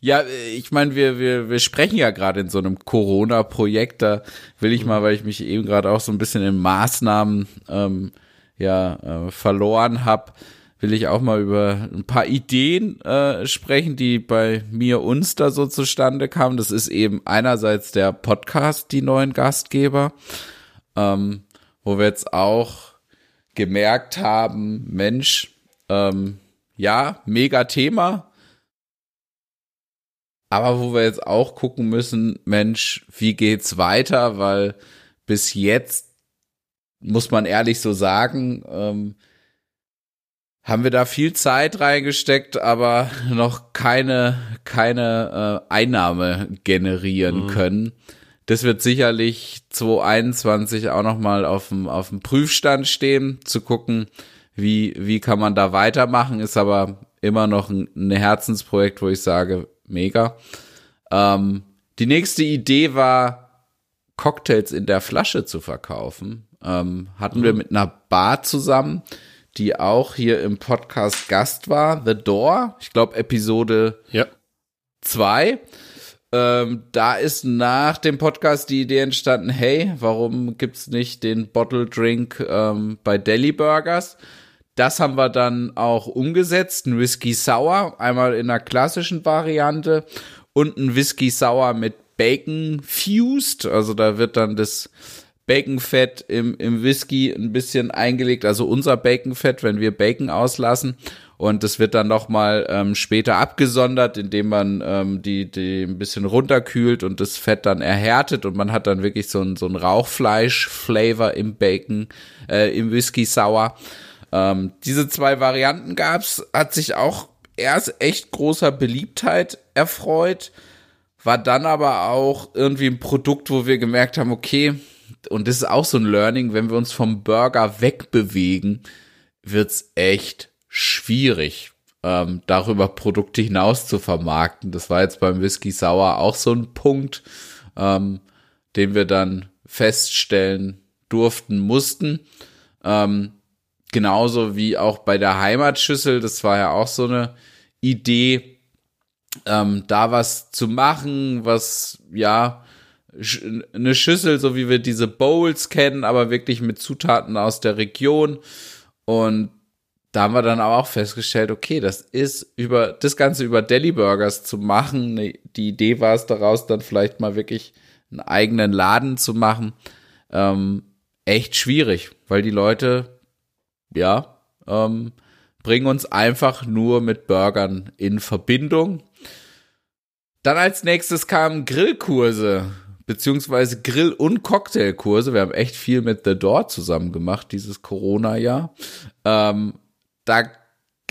Ja, ich meine, wir, wir, wir sprechen ja gerade in so einem Corona-Projekt. Da will ich mal, weil ich mich eben gerade auch so ein bisschen in Maßnahmen ähm, ja, äh, verloren habe, will ich auch mal über ein paar Ideen äh, sprechen, die bei mir uns da so zustande kamen. Das ist eben einerseits der Podcast, die neuen Gastgeber, ähm, wo wir jetzt auch gemerkt haben, Mensch, ähm, ja, mega Thema aber wo wir jetzt auch gucken müssen, Mensch, wie geht's weiter? Weil bis jetzt, muss man ehrlich so sagen, ähm, haben wir da viel Zeit reingesteckt, aber noch keine, keine äh, Einnahme generieren mhm. können. Das wird sicherlich 2021 auch nochmal auf dem, auf dem Prüfstand stehen, zu gucken, wie, wie kann man da weitermachen, ist aber immer noch ein, ein Herzensprojekt, wo ich sage, mega. Ähm, die nächste Idee war, Cocktails in der Flasche zu verkaufen. Ähm, hatten mhm. wir mit einer Bar zusammen, die auch hier im Podcast Gast war, The Door. Ich glaube, Episode 2. Ja. Ähm, da ist nach dem Podcast die Idee entstanden, hey, warum gibt's nicht den Bottle Drink ähm, bei Deli Burgers? Das haben wir dann auch umgesetzt. Ein Whisky Sour, einmal in der klassischen Variante und ein Whisky Sour mit Bacon fused. Also da wird dann das Baconfett im, im Whisky ein bisschen eingelegt. Also unser Baconfett, wenn wir Bacon auslassen. Und das wird dann nochmal ähm, später abgesondert, indem man ähm, die, die ein bisschen runterkühlt und das Fett dann erhärtet und man hat dann wirklich so ein, so ein Rauchfleisch-Flavor im Bacon, äh, im Whisky Sour. Ähm, diese zwei Varianten gab's, hat sich auch erst echt großer Beliebtheit erfreut, war dann aber auch irgendwie ein Produkt, wo wir gemerkt haben, okay, und das ist auch so ein Learning, wenn wir uns vom Burger wegbewegen, wird's echt schwierig, ähm, darüber Produkte hinaus zu vermarkten. Das war jetzt beim Whisky Sauer auch so ein Punkt, ähm, den wir dann feststellen durften, mussten. Ähm, genauso wie auch bei der Heimatschüssel, das war ja auch so eine Idee, ähm, da was zu machen, was ja eine Schüssel, so wie wir diese Bowls kennen, aber wirklich mit Zutaten aus der Region. Und da haben wir dann aber auch festgestellt, okay, das ist über das Ganze über Deli Burgers zu machen. Die Idee war es daraus, dann vielleicht mal wirklich einen eigenen Laden zu machen. Ähm, echt schwierig, weil die Leute ja, ähm, bringen uns einfach nur mit Burgern in Verbindung. Dann als nächstes kamen Grillkurse, beziehungsweise Grill- und Cocktailkurse. Wir haben echt viel mit The Door zusammen gemacht, dieses Corona-Jahr. Ähm, da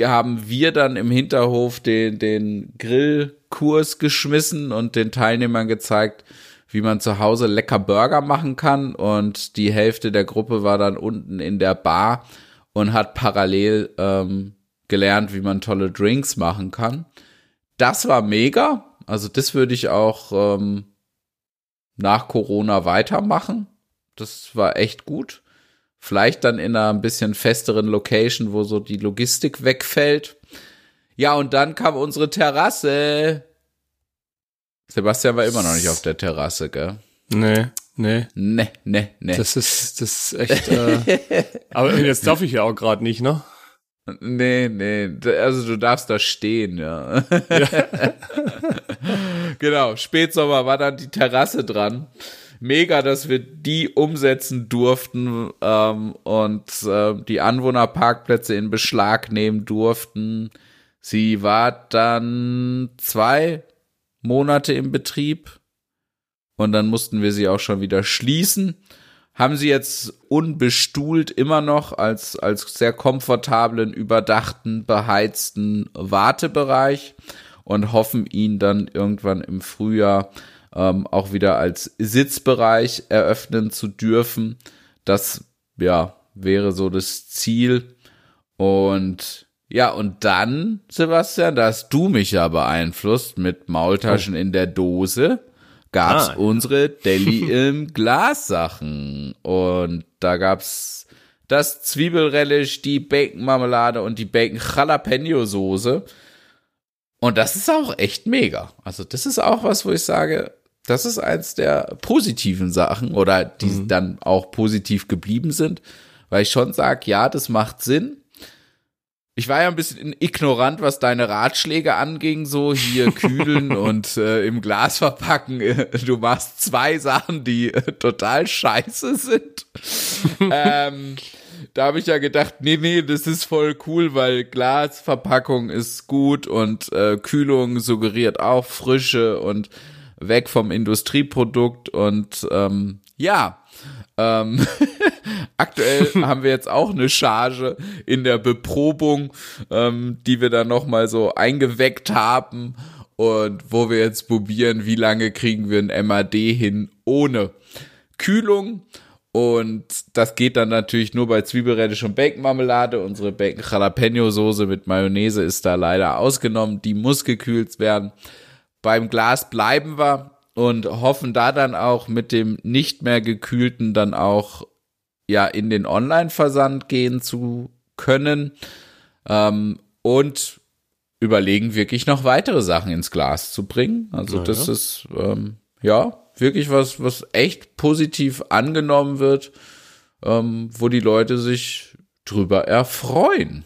haben wir dann im Hinterhof den, den Grillkurs geschmissen und den Teilnehmern gezeigt, wie man zu Hause lecker Burger machen kann. Und die Hälfte der Gruppe war dann unten in der Bar und hat parallel ähm, gelernt, wie man tolle Drinks machen kann. Das war mega. Also das würde ich auch ähm, nach Corona weitermachen. Das war echt gut. Vielleicht dann in einer ein bisschen festeren Location, wo so die Logistik wegfällt. Ja, und dann kam unsere Terrasse. Sebastian war immer noch nicht auf der Terrasse, gell? Nee. Nee. Nee, nee, nee. Das ist, das ist echt. Äh, (laughs) aber jetzt darf ich ja auch gerade nicht, ne? Nee, nee. Also du darfst da stehen, ja. ja. (laughs) genau. Spätsommer war dann die Terrasse dran. Mega, dass wir die umsetzen durften ähm, und äh, die Anwohnerparkplätze in Beschlag nehmen durften. Sie war dann zwei Monate im Betrieb und dann mussten wir sie auch schon wieder schließen. Haben sie jetzt unbestuhlt immer noch als, als sehr komfortablen, überdachten, beheizten Wartebereich und hoffen ihn dann irgendwann im Frühjahr ähm, auch wieder als Sitzbereich eröffnen zu dürfen. Das, ja, wäre so das Ziel. Und ja, und dann, Sebastian, da hast du mich ja beeinflusst mit Maultaschen oh. in der Dose. gab's ah, unsere Deli (laughs) im Glas Sachen und da gab's das Zwiebelrelish, die Bacon Marmelade und die Bacon Jalapeno Soße. Und das ist auch echt mega. Also das ist auch was, wo ich sage, das ist eins der positiven Sachen oder die mhm. dann auch positiv geblieben sind, weil ich schon sage, ja, das macht Sinn. Ich war ja ein bisschen ignorant, was deine Ratschläge anging, so hier (laughs) kühlen und äh, im Glas verpacken. Du machst zwei Sachen, die äh, total scheiße sind. (laughs) ähm, da habe ich ja gedacht, nee, nee, das ist voll cool, weil Glasverpackung ist gut und äh, Kühlung suggeriert auch Frische und weg vom Industrieprodukt und ähm, ja, ähm, (laughs) aktuell (laughs) haben wir jetzt auch eine Charge in der Beprobung, ähm, die wir dann nochmal so eingeweckt haben und wo wir jetzt probieren, wie lange kriegen wir ein MAD hin ohne Kühlung. Und das geht dann natürlich nur bei Zwiebelradisch und Bacon-Marmelade. Unsere Bacon Jalapeno Soße mit Mayonnaise ist da leider ausgenommen. Die muss gekühlt werden. Beim Glas bleiben wir und hoffen da dann auch mit dem nicht mehr gekühlten dann auch ja in den Online-Versand gehen zu können ähm, und überlegen wirklich noch weitere Sachen ins Glas zu bringen. Also ja, das ja. ist ähm, ja wirklich was, was echt positiv angenommen wird, ähm, wo die Leute sich drüber erfreuen.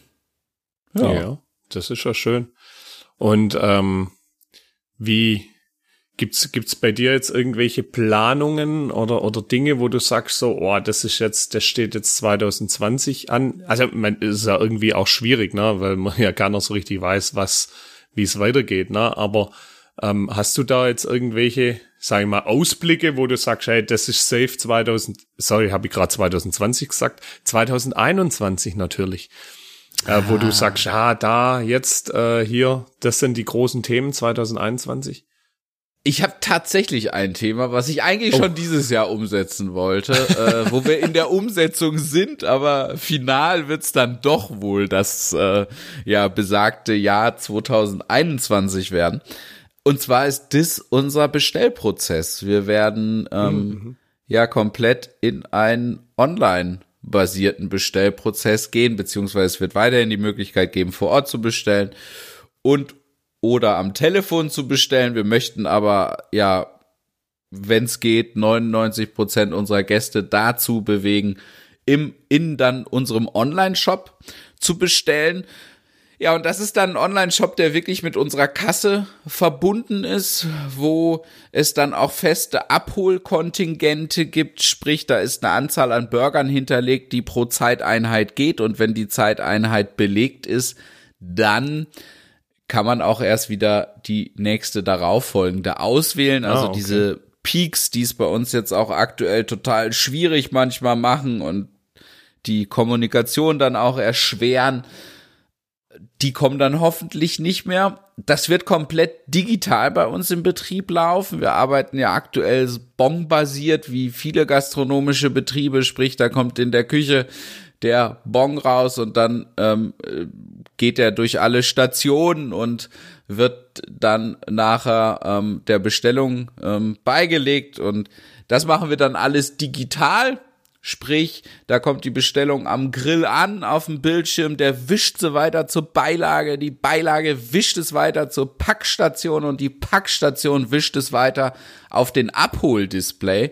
Ja, ja das ist ja schön. Und ähm, wie Gibt's, gibt's bei dir jetzt irgendwelche Planungen oder, oder Dinge, wo du sagst so, oh, das ist jetzt, das steht jetzt 2020 an? Also, man ist ja irgendwie auch schwierig, ne, weil man ja gar nicht so richtig weiß, was, wie es weitergeht, ne, aber, ähm, hast du da jetzt irgendwelche, sag ich mal, Ausblicke, wo du sagst, hey, das ist safe 2000, sorry, habe ich gerade 2020 gesagt, 2021 natürlich. Äh, wo du ah. sagst, ja, da, jetzt, äh, hier, das sind die großen Themen 2021? Ich habe tatsächlich ein Thema, was ich eigentlich oh. schon dieses Jahr umsetzen wollte, äh, wo wir in der Umsetzung sind, aber final wird's dann doch wohl das äh, ja besagte Jahr 2021 werden. Und zwar ist das unser Bestellprozess. Wir werden ähm, mhm. ja komplett in einen Online basierten Bestellprozess gehen, beziehungsweise es wird weiterhin die Möglichkeit geben, vor Ort zu bestellen. Und oder am Telefon zu bestellen. Wir möchten aber ja, wenn es geht, 99 Prozent unserer Gäste dazu bewegen, im in dann unserem Online-Shop zu bestellen. Ja, und das ist dann ein Online-Shop, der wirklich mit unserer Kasse verbunden ist, wo es dann auch feste Abholkontingente gibt. Sprich, da ist eine Anzahl an Burgern hinterlegt, die pro Zeiteinheit geht. Und wenn die Zeiteinheit belegt ist, dann kann man auch erst wieder die nächste darauffolgende auswählen. Also ah, okay. diese Peaks, die es bei uns jetzt auch aktuell total schwierig manchmal machen und die Kommunikation dann auch erschweren, die kommen dann hoffentlich nicht mehr. Das wird komplett digital bei uns im Betrieb laufen. Wir arbeiten ja aktuell Bon-basiert wie viele gastronomische Betriebe, sprich, da kommt in der Küche der Bon raus und dann ähm, geht er durch alle Stationen und wird dann nachher ähm, der Bestellung ähm, beigelegt und das machen wir dann alles digital. Sprich, da kommt die Bestellung am Grill an auf dem Bildschirm, der wischt sie weiter zur Beilage, die Beilage wischt es weiter zur Packstation und die Packstation wischt es weiter auf den Abholdisplay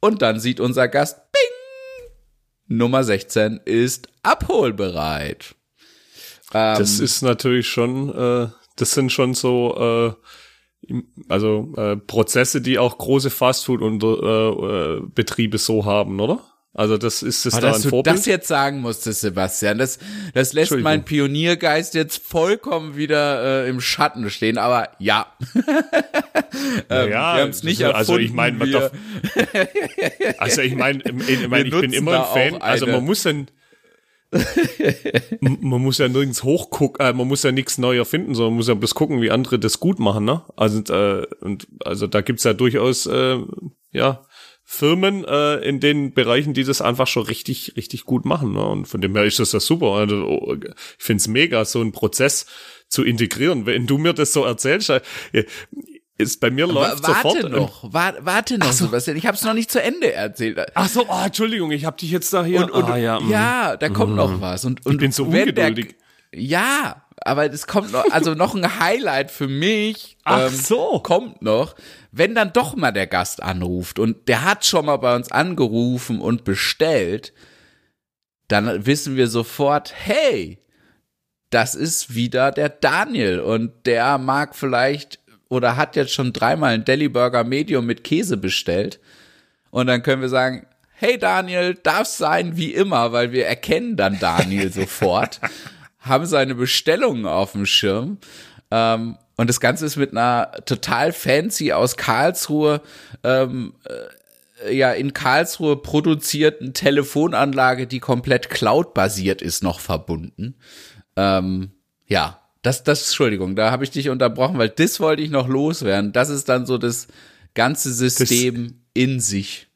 und dann sieht unser Gast, bing, Nummer 16 ist abholbereit. Ähm, das ist natürlich schon, äh, das sind schon so, äh, also äh, Prozesse, die auch große Fastfood und äh, äh, so haben, oder? Also das ist es da dass ein du das jetzt sagen musstest, Sebastian, das, das lässt mein Pioniergeist jetzt vollkommen wieder äh, im Schatten stehen. Aber ja, (laughs) ähm, ja, wir haben es nicht erfunden. Also ich meine, also ich meine, ich, (laughs) mein, ich bin immer ein Fan. Also man muss dann (laughs) man muss ja nirgends hochgucken, äh, man muss ja nichts neu erfinden, sondern man muss ja bloß gucken, wie andere das gut machen, ne? Also, äh, und, also da gibt's ja durchaus, äh, ja, Firmen äh, in den Bereichen, die das einfach schon richtig, richtig gut machen. Ne? Und von dem her ist das ja super. Also, oh, ich find's mega, so einen Prozess zu integrieren. Wenn du mir das so erzählst, äh, ist bei mir läuft warte sofort. noch, warte, warte noch, so. Sebastian. Ich habe es noch nicht zu Ende erzählt. Ach so, oh, Entschuldigung, ich habe dich jetzt da hier. Und, und, ah, ja, ja, da kommt noch was. Und, und ich bin so ungeduldig. Der, ja, aber es kommt noch, also noch ein Highlight für mich. Ach ähm, so. Kommt noch, wenn dann doch mal der Gast anruft und der hat schon mal bei uns angerufen und bestellt, dann wissen wir sofort, hey, das ist wieder der Daniel und der mag vielleicht oder hat jetzt schon dreimal einen Deli Burger Medium mit Käse bestellt. Und dann können wir sagen, hey Daniel, darf sein wie immer, weil wir erkennen dann Daniel (laughs) sofort, haben seine Bestellungen auf dem Schirm. Ähm, und das Ganze ist mit einer total fancy aus Karlsruhe, ähm, äh, ja, in Karlsruhe produzierten Telefonanlage, die komplett cloud-basiert ist, noch verbunden. Ähm, ja, das, das, Entschuldigung, da habe ich dich unterbrochen, weil das wollte ich noch loswerden. Das ist dann so das ganze System das, in sich.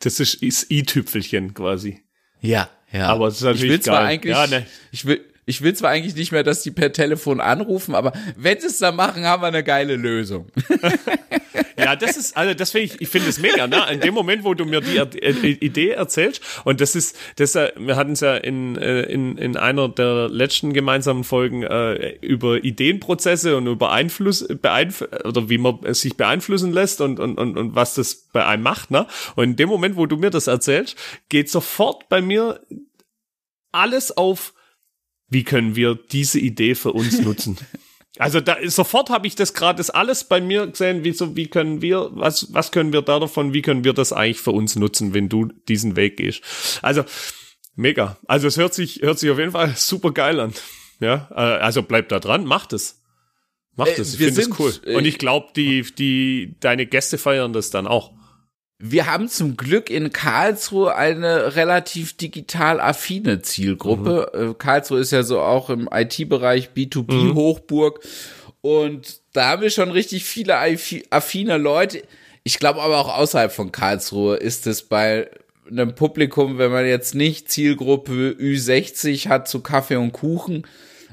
Das ist, ist i-Tüpfelchen quasi. Ja, ja. Aber es ist natürlich ich will zwar geil. eigentlich, ja, ne. ich will, ich will zwar eigentlich nicht mehr, dass die per Telefon anrufen, aber wenn sie es da machen, haben wir eine geile Lösung. (laughs) ja, das ist, also das finde ich, ich finde es mega, ne? In dem Moment, wo du mir die äh, Idee erzählst, und das ist, das, wir hatten es ja in, äh, in, in einer der letzten gemeinsamen Folgen äh, über Ideenprozesse und über Einfluss, beeinf oder wie man sich beeinflussen lässt und, und, und, und was das bei einem macht, ne? Und in dem Moment, wo du mir das erzählst, geht sofort bei mir alles auf wie können wir diese Idee für uns nutzen? (laughs) Also da sofort habe ich das gerade das alles bei mir gesehen, wie so wie können wir was was können wir da davon, wie können wir das eigentlich für uns nutzen, wenn du diesen Weg gehst. Also mega. Also es hört sich hört sich auf jeden Fall super geil an. Ja, äh, also bleib da dran, macht es. Macht es. Äh, ich finde es cool. Und ich glaube, die die deine Gäste feiern das dann auch. Wir haben zum Glück in Karlsruhe eine relativ digital affine Zielgruppe. Mhm. Äh, Karlsruhe ist ja so auch im IT-Bereich B2B Hochburg. Und da haben wir schon richtig viele affine Leute. Ich glaube aber auch außerhalb von Karlsruhe ist es bei einem Publikum, wenn man jetzt nicht Zielgruppe Ü60 hat zu Kaffee und Kuchen,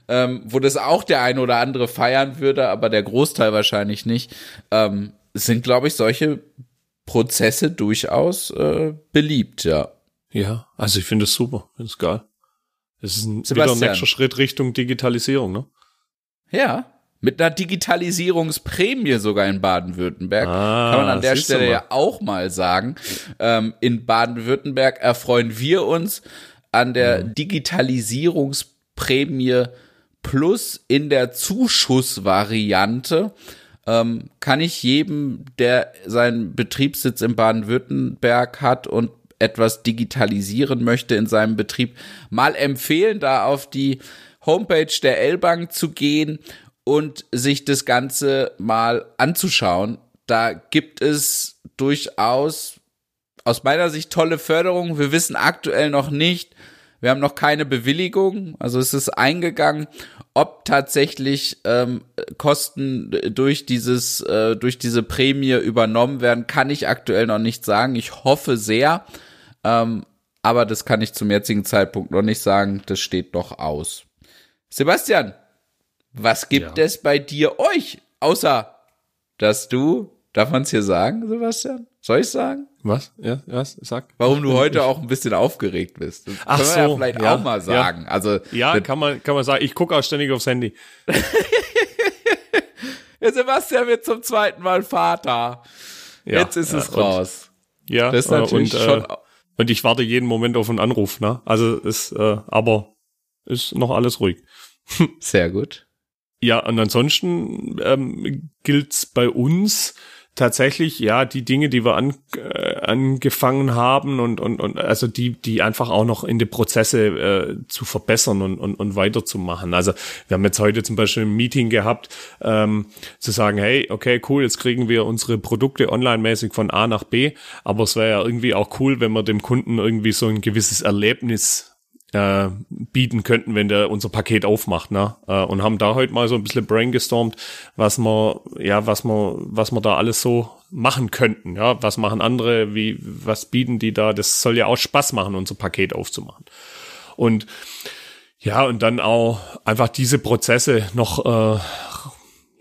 ähm, wo das auch der ein oder andere feiern würde, aber der Großteil wahrscheinlich nicht, ähm, sind, glaube ich, solche Prozesse durchaus äh, beliebt, ja. Ja, also ich finde es super, finde es geil. Es ist ein, wieder ein nächster Schritt Richtung Digitalisierung, ne? Ja, mit einer Digitalisierungsprämie sogar in Baden-Württemberg. Ah, Kann man an der Stelle ja auch mal sagen. Ähm, in Baden-Württemberg erfreuen wir uns an der mhm. Digitalisierungsprämie plus in der Zuschussvariante ähm, kann ich jedem, der seinen Betriebssitz in Baden-Württemberg hat und etwas digitalisieren möchte in seinem Betrieb, mal empfehlen, da auf die Homepage der L-Bank zu gehen und sich das Ganze mal anzuschauen. Da gibt es durchaus aus meiner Sicht tolle Förderungen. Wir wissen aktuell noch nicht, wir haben noch keine Bewilligung, also es ist eingegangen ob tatsächlich ähm, Kosten durch dieses äh, durch diese Prämie übernommen werden, kann ich aktuell noch nicht sagen. Ich hoffe sehr, ähm, aber das kann ich zum jetzigen Zeitpunkt noch nicht sagen. Das steht noch aus. Sebastian, was gibt ja. es bei dir euch, außer dass du, darf man es hier sagen, Sebastian? Soll ich sagen? Was? Ja, was? Sag. Warum du heute auch ein bisschen aufgeregt bist. Das Ach können wir ja vielleicht ja, auch mal sagen. Ja. Also ja, kann man kann man sagen. Ich gucke auch ständig aufs Handy. (laughs) ja, Sebastian wird zum zweiten Mal Vater. Ja, Jetzt ist es raus. ja, das ist natürlich und, schon. Äh, und ich warte jeden Moment auf einen Anruf. Ne? Also ist, äh, aber ist noch alles ruhig. (laughs) Sehr gut. Ja, und ansonsten ähm, gilt's bei uns tatsächlich, ja, die Dinge, die wir an, äh, angefangen haben und, und, und also die, die einfach auch noch in die Prozesse äh, zu verbessern und, und, und weiterzumachen. Also wir haben jetzt heute zum Beispiel ein Meeting gehabt, ähm, zu sagen, hey, okay, cool, jetzt kriegen wir unsere Produkte online-mäßig von A nach B, aber es wäre ja irgendwie auch cool, wenn wir dem Kunden irgendwie so ein gewisses Erlebnis äh, bieten könnten, wenn der unser Paket aufmacht, ne? Äh, und haben da heute mal so ein bisschen brainstormt, was wir, ja, was wir, was wir da alles so machen könnten, ja, was machen andere, wie, was bieten die da? Das soll ja auch Spaß machen, unser Paket aufzumachen. Und ja, und dann auch einfach diese Prozesse noch äh,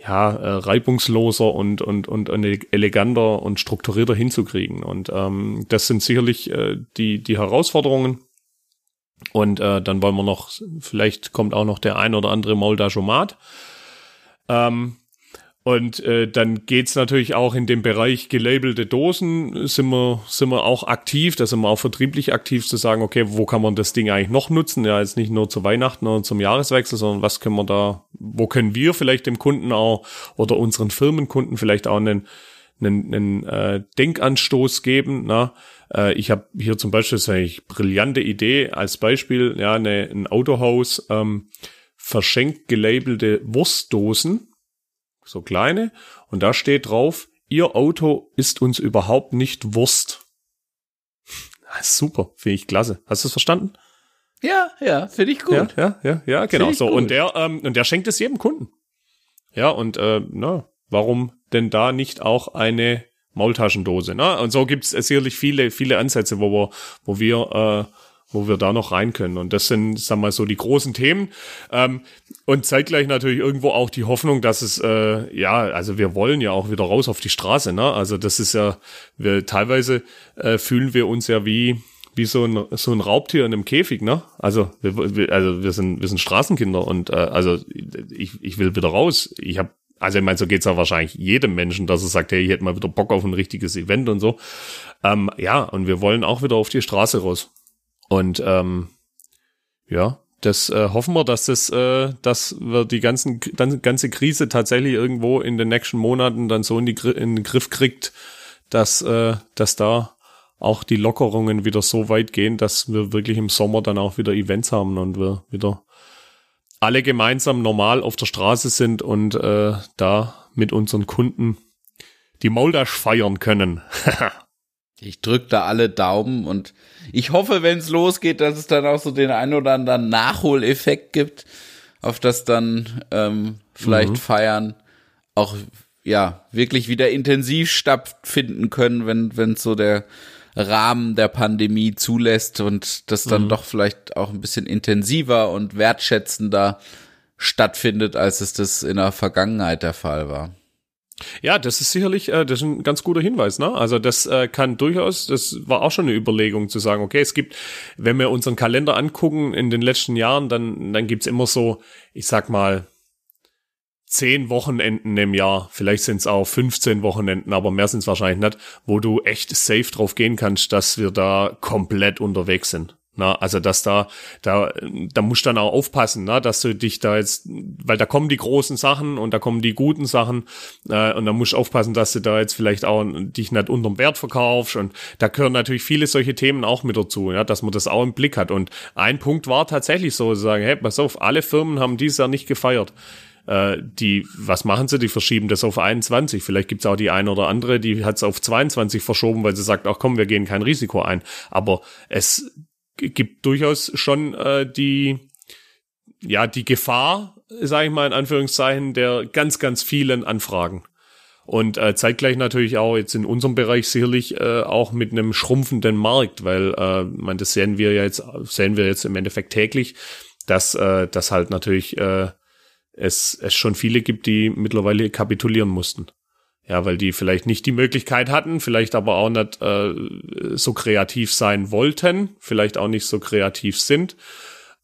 ja, äh, reibungsloser und, und, und eleganter und strukturierter hinzukriegen. Und ähm, das sind sicherlich äh, die, die Herausforderungen. Und äh, dann wollen wir noch, vielleicht kommt auch noch der ein oder andere Moldajomat. Ähm, und äh, dann geht's natürlich auch in dem Bereich gelabelte Dosen, sind wir, sind wir auch aktiv, da sind wir auch vertrieblich aktiv zu sagen, okay, wo kann man das Ding eigentlich noch nutzen? Ja, jetzt nicht nur zu Weihnachten oder zum Jahreswechsel, sondern was können wir da, wo können wir vielleicht dem Kunden auch oder unseren Firmenkunden vielleicht auch einen, einen, einen äh, Denkanstoß geben. Na? Äh, ich habe hier zum Beispiel, das ist eigentlich brillante Idee, als Beispiel, ja, eine, ein Autohaus ähm, verschenkt gelabelte Wurstdosen so kleine, und da steht drauf, Ihr Auto ist uns überhaupt nicht Wurst. (laughs) Super, finde ich klasse. Hast du es verstanden? Ja, ja, finde ich gut. Ja, ja, ja, ja genau. So, gut. und der, ähm, und der schenkt es jedem Kunden. Ja, und äh, na, warum denn da nicht auch eine Maultaschendose? Ne? Und so gibt es sicherlich viele, viele Ansätze, wo wir, wo wir äh, wo wir da noch rein können. Und das sind, sagen wir mal, so die großen Themen. Ähm, und zeitgleich natürlich irgendwo auch die Hoffnung, dass es, äh, ja, also wir wollen ja auch wieder raus auf die Straße, ne? Also das ist ja, wir teilweise äh, fühlen wir uns ja wie, wie so ein, so ein Raubtier in einem Käfig, ne? Also wir, wir, also wir sind, wir sind Straßenkinder und äh, also ich, ich will wieder raus. Ich habe also ich meine, so geht's ja wahrscheinlich jedem Menschen, dass er sagt, hey, ich hätte mal wieder Bock auf ein richtiges Event und so. Ähm, ja, und wir wollen auch wieder auf die Straße raus. Und ähm, ja, das äh, hoffen wir, dass das, äh, dass wir die ganzen, dann, ganze Krise tatsächlich irgendwo in den nächsten Monaten dann so in, die, in den Griff kriegt, dass, äh, dass da auch die Lockerungen wieder so weit gehen, dass wir wirklich im Sommer dann auch wieder Events haben und wir wieder alle gemeinsam normal auf der Straße sind und äh, da mit unseren Kunden die Moldash feiern können. (laughs) Ich drück da alle Daumen und ich hoffe, wenn es losgeht, dass es dann auch so den ein oder anderen Nachholeffekt gibt, auf das dann ähm, vielleicht mhm. Feiern auch ja wirklich wieder intensiv stattfinden können, wenn wenn so der Rahmen der Pandemie zulässt und das dann mhm. doch vielleicht auch ein bisschen intensiver und wertschätzender stattfindet, als es das in der Vergangenheit der Fall war. Ja, das ist sicherlich, äh, das ist ein ganz guter Hinweis. Ne? Also das äh, kann durchaus, das war auch schon eine Überlegung zu sagen, okay, es gibt, wenn wir unseren Kalender angucken in den letzten Jahren, dann, dann gibt's immer so, ich sag mal, zehn Wochenenden im Jahr, vielleicht sind es auch 15 Wochenenden, aber mehr sind es wahrscheinlich nicht, wo du echt safe drauf gehen kannst, dass wir da komplett unterwegs sind. Na, also dass da, da, da musst du dann auch aufpassen, na, dass du dich da jetzt, weil da kommen die großen Sachen und da kommen die guten Sachen äh, und da musst du aufpassen, dass du da jetzt vielleicht auch dich nicht unterm Wert verkaufst und da gehören natürlich viele solche Themen auch mit dazu, ja, dass man das auch im Blick hat. Und ein Punkt war tatsächlich so, zu sagen, hey, pass auf, alle Firmen haben dieses Jahr nicht gefeiert äh, die, was machen sie? Die verschieben das auf 21. Vielleicht gibt's auch die eine oder andere, die hat's auf 22 verschoben, weil sie sagt, ach komm, wir gehen kein Risiko ein. Aber es gibt durchaus schon äh, die, ja, die Gefahr, sage ich mal in Anführungszeichen, der ganz, ganz vielen Anfragen. Und äh, zeitgleich natürlich auch jetzt in unserem Bereich sicherlich äh, auch mit einem schrumpfenden Markt, weil äh, man das sehen wir ja jetzt, sehen wir jetzt im Endeffekt täglich, dass äh, das halt natürlich äh, es, es schon viele gibt, die mittlerweile kapitulieren mussten. Ja, weil die vielleicht nicht die Möglichkeit hatten, vielleicht aber auch nicht äh, so kreativ sein wollten, vielleicht auch nicht so kreativ sind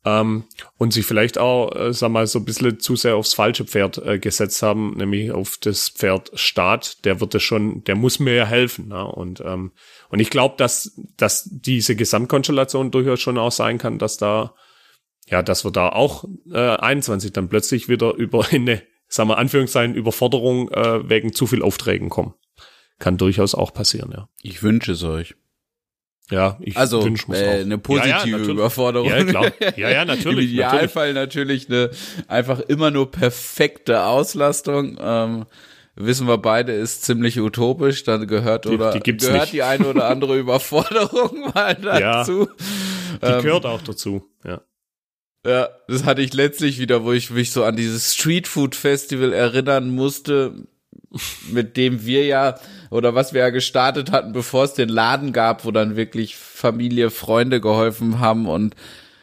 ähm, und sich vielleicht auch, äh, sag mal, so ein bisschen zu sehr aufs falsche Pferd äh, gesetzt haben, nämlich auf das Pferd Staat. Der wird es schon, der muss mir ja helfen. Ne? Und ähm, und ich glaube, dass dass diese Gesamtkonstellation durchaus schon auch sein kann, dass da ja, dass wir da auch äh, 21 dann plötzlich wieder über eine sagen wir Anführungszeichen, Überforderung äh, wegen zu viel Aufträgen kommen. Kann durchaus auch passieren, ja. Ich wünsche es euch. Ja, ich also wünsche äh, eine positive ja, ja, Überforderung. Ja, klar. Ja, ja, (laughs) natürlich. Im Idealfall natürlich. natürlich eine einfach immer nur perfekte Auslastung. Ähm, wissen wir beide, ist ziemlich utopisch. Dann gehört oder die, die gehört nicht. die eine oder andere (laughs) Überforderung mal dazu. Ja, die gehört auch dazu. Ja. Ja, das hatte ich letztlich wieder, wo ich mich so an dieses Street Food Festival erinnern musste, mit dem wir ja, oder was wir ja gestartet hatten, bevor es den Laden gab, wo dann wirklich Familie, Freunde geholfen haben und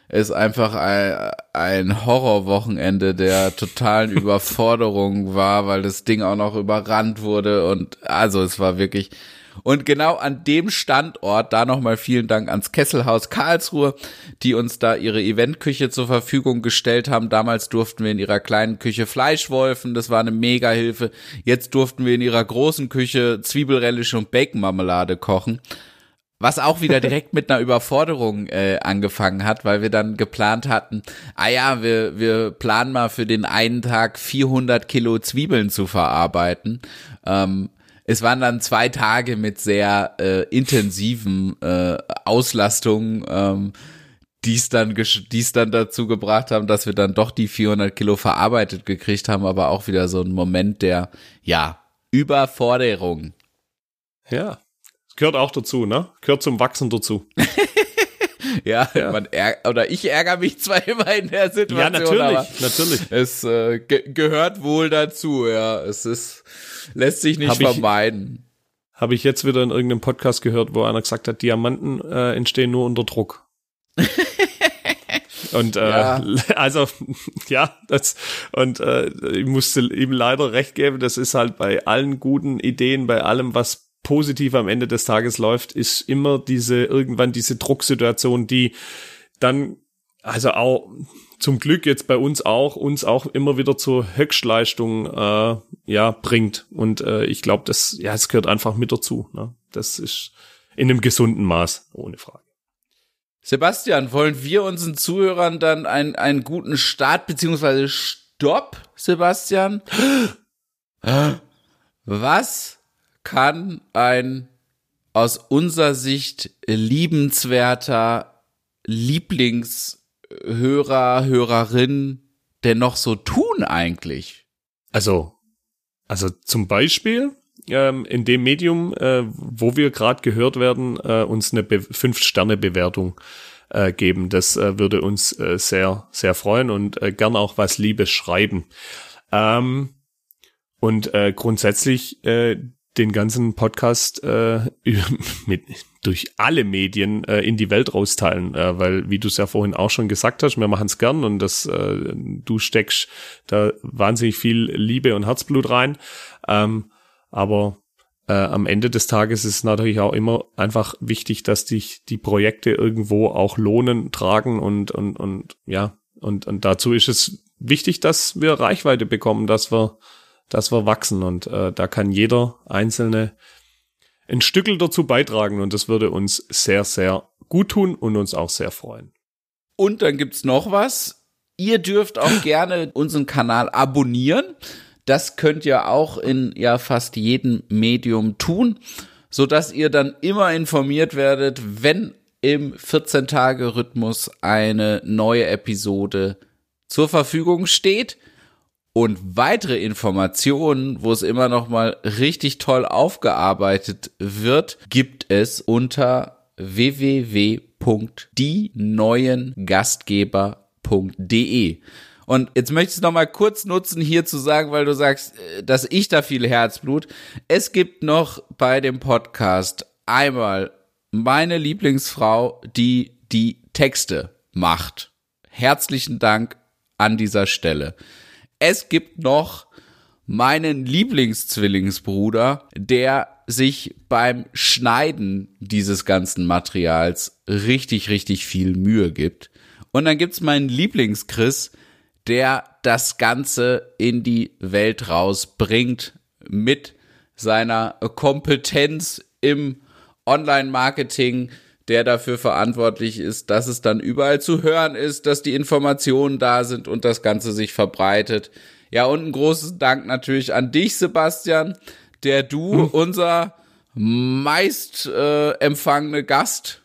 es einfach ein, ein Horrorwochenende der totalen (laughs) Überforderung war, weil das Ding auch noch überrannt wurde und also es war wirklich und genau an dem Standort, da nochmal vielen Dank ans Kesselhaus Karlsruhe, die uns da ihre Eventküche zur Verfügung gestellt haben. Damals durften wir in ihrer kleinen Küche Fleisch wolfen, das war eine Mega-Hilfe. Jetzt durften wir in ihrer großen Küche Zwiebelrelish und Bacon-Marmelade kochen. Was auch wieder (laughs) direkt mit einer Überforderung äh, angefangen hat, weil wir dann geplant hatten, ah ja, wir, wir planen mal für den einen Tag 400 Kilo Zwiebeln zu verarbeiten. Ähm, es waren dann zwei Tage mit sehr äh, intensiven äh, Auslastungen, ähm, die es dann, die's dann dazu gebracht haben, dass wir dann doch die 400 Kilo verarbeitet gekriegt haben, aber auch wieder so ein Moment der, ja, Überforderung. Ja, gehört auch dazu, ne? Gehört zum Wachsen dazu. (laughs) ja, ja. Man oder ich ärgere mich zwar immer in der Situation, ja, natürlich, natürlich. es äh, ge gehört wohl dazu, ja. Es ist, lässt sich nicht hab vermeiden. Habe ich jetzt wieder in irgendeinem Podcast gehört, wo einer gesagt hat, Diamanten äh, entstehen nur unter Druck. (laughs) Und äh, ja. (laughs) also (laughs) ja, das und äh, ich musste ihm leider recht geben, das ist halt bei allen guten Ideen, bei allem, was positiv am Ende des Tages läuft, ist immer diese irgendwann diese Drucksituation, die dann also auch zum Glück jetzt bei uns auch uns auch immer wieder zur Höchstleistung äh, ja bringt und äh, ich glaube, das ja es gehört einfach mit dazu. Ne? Das ist in einem gesunden Maß ohne Frage. Sebastian, wollen wir unseren Zuhörern dann einen, einen guten Start beziehungsweise Stopp, Sebastian? (gasps) Was kann ein aus unserer Sicht liebenswerter Lieblingshörer, Hörerin denn noch so tun eigentlich? Also, also zum Beispiel ähm, in dem Medium, äh, wo wir gerade gehört werden, äh, uns eine Fünf-Sterne-Bewertung äh, geben. Das äh, würde uns äh, sehr, sehr freuen und äh, gern auch was Liebes schreiben. Ähm, und grundsätzlich den ganzen Podcast äh, (laughs) mit, durch alle Medien äh, in die Welt rausteilen, äh, weil wie du es ja vorhin auch schon gesagt hast, wir machen es gern und das äh, du steckst da wahnsinnig viel Liebe und Herzblut rein, ähm, aber äh, am Ende des Tages ist natürlich auch immer einfach wichtig, dass dich die Projekte irgendwo auch lohnen, tragen und und und ja. Und und dazu ist es wichtig, dass wir Reichweite bekommen, dass wir dass wir wachsen und äh, da kann jeder einzelne ein Stückel dazu beitragen und das würde uns sehr, sehr gut tun und uns auch sehr freuen. Und dann gibt's noch was. Ihr dürft auch (gasps) gerne unseren Kanal abonnieren. Das könnt ihr auch in ja fast jedem Medium tun, so dass ihr dann immer informiert werdet, wenn im 14-Tage-Rhythmus eine neue Episode zur Verfügung steht. Und weitere Informationen, wo es immer noch mal richtig toll aufgearbeitet wird, gibt es unter www.dieneuengastgeber.de. Und jetzt möchte ich es noch mal kurz nutzen, hier zu sagen, weil du sagst, äh, dass ich da viel Herzblut. Es gibt noch bei dem Podcast einmal meine Lieblingsfrau, die die Texte macht. Herzlichen Dank an dieser Stelle es gibt noch meinen Lieblingszwillingsbruder, der sich beim Schneiden dieses ganzen Materials richtig, richtig viel Mühe gibt. Und dann gibt's meinen Lieblingschris, der das Ganze in die Welt rausbringt mit seiner Kompetenz im Online-Marketing, der dafür verantwortlich ist, dass es dann überall zu hören ist, dass die Informationen da sind und das Ganze sich verbreitet. Ja, und ein großes Dank natürlich an dich, Sebastian, der du hm. unser meist äh, empfangene Gast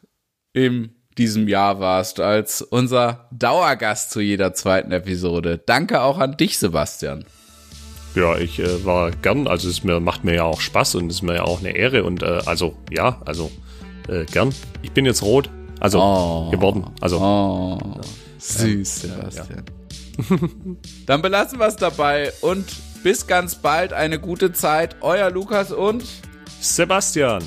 in diesem Jahr warst, als unser Dauergast zu jeder zweiten Episode. Danke auch an dich, Sebastian. Ja, ich äh, war gern, also es mir, macht mir ja auch Spaß und es ist mir ja auch eine Ehre und äh, also ja, also äh, gern. Ich bin jetzt rot, also oh, geworden. Also oh, ja. süß, Sebastian. Ja. (laughs) Dann belassen wir es dabei und bis ganz bald. Eine gute Zeit. Euer Lukas und Sebastian.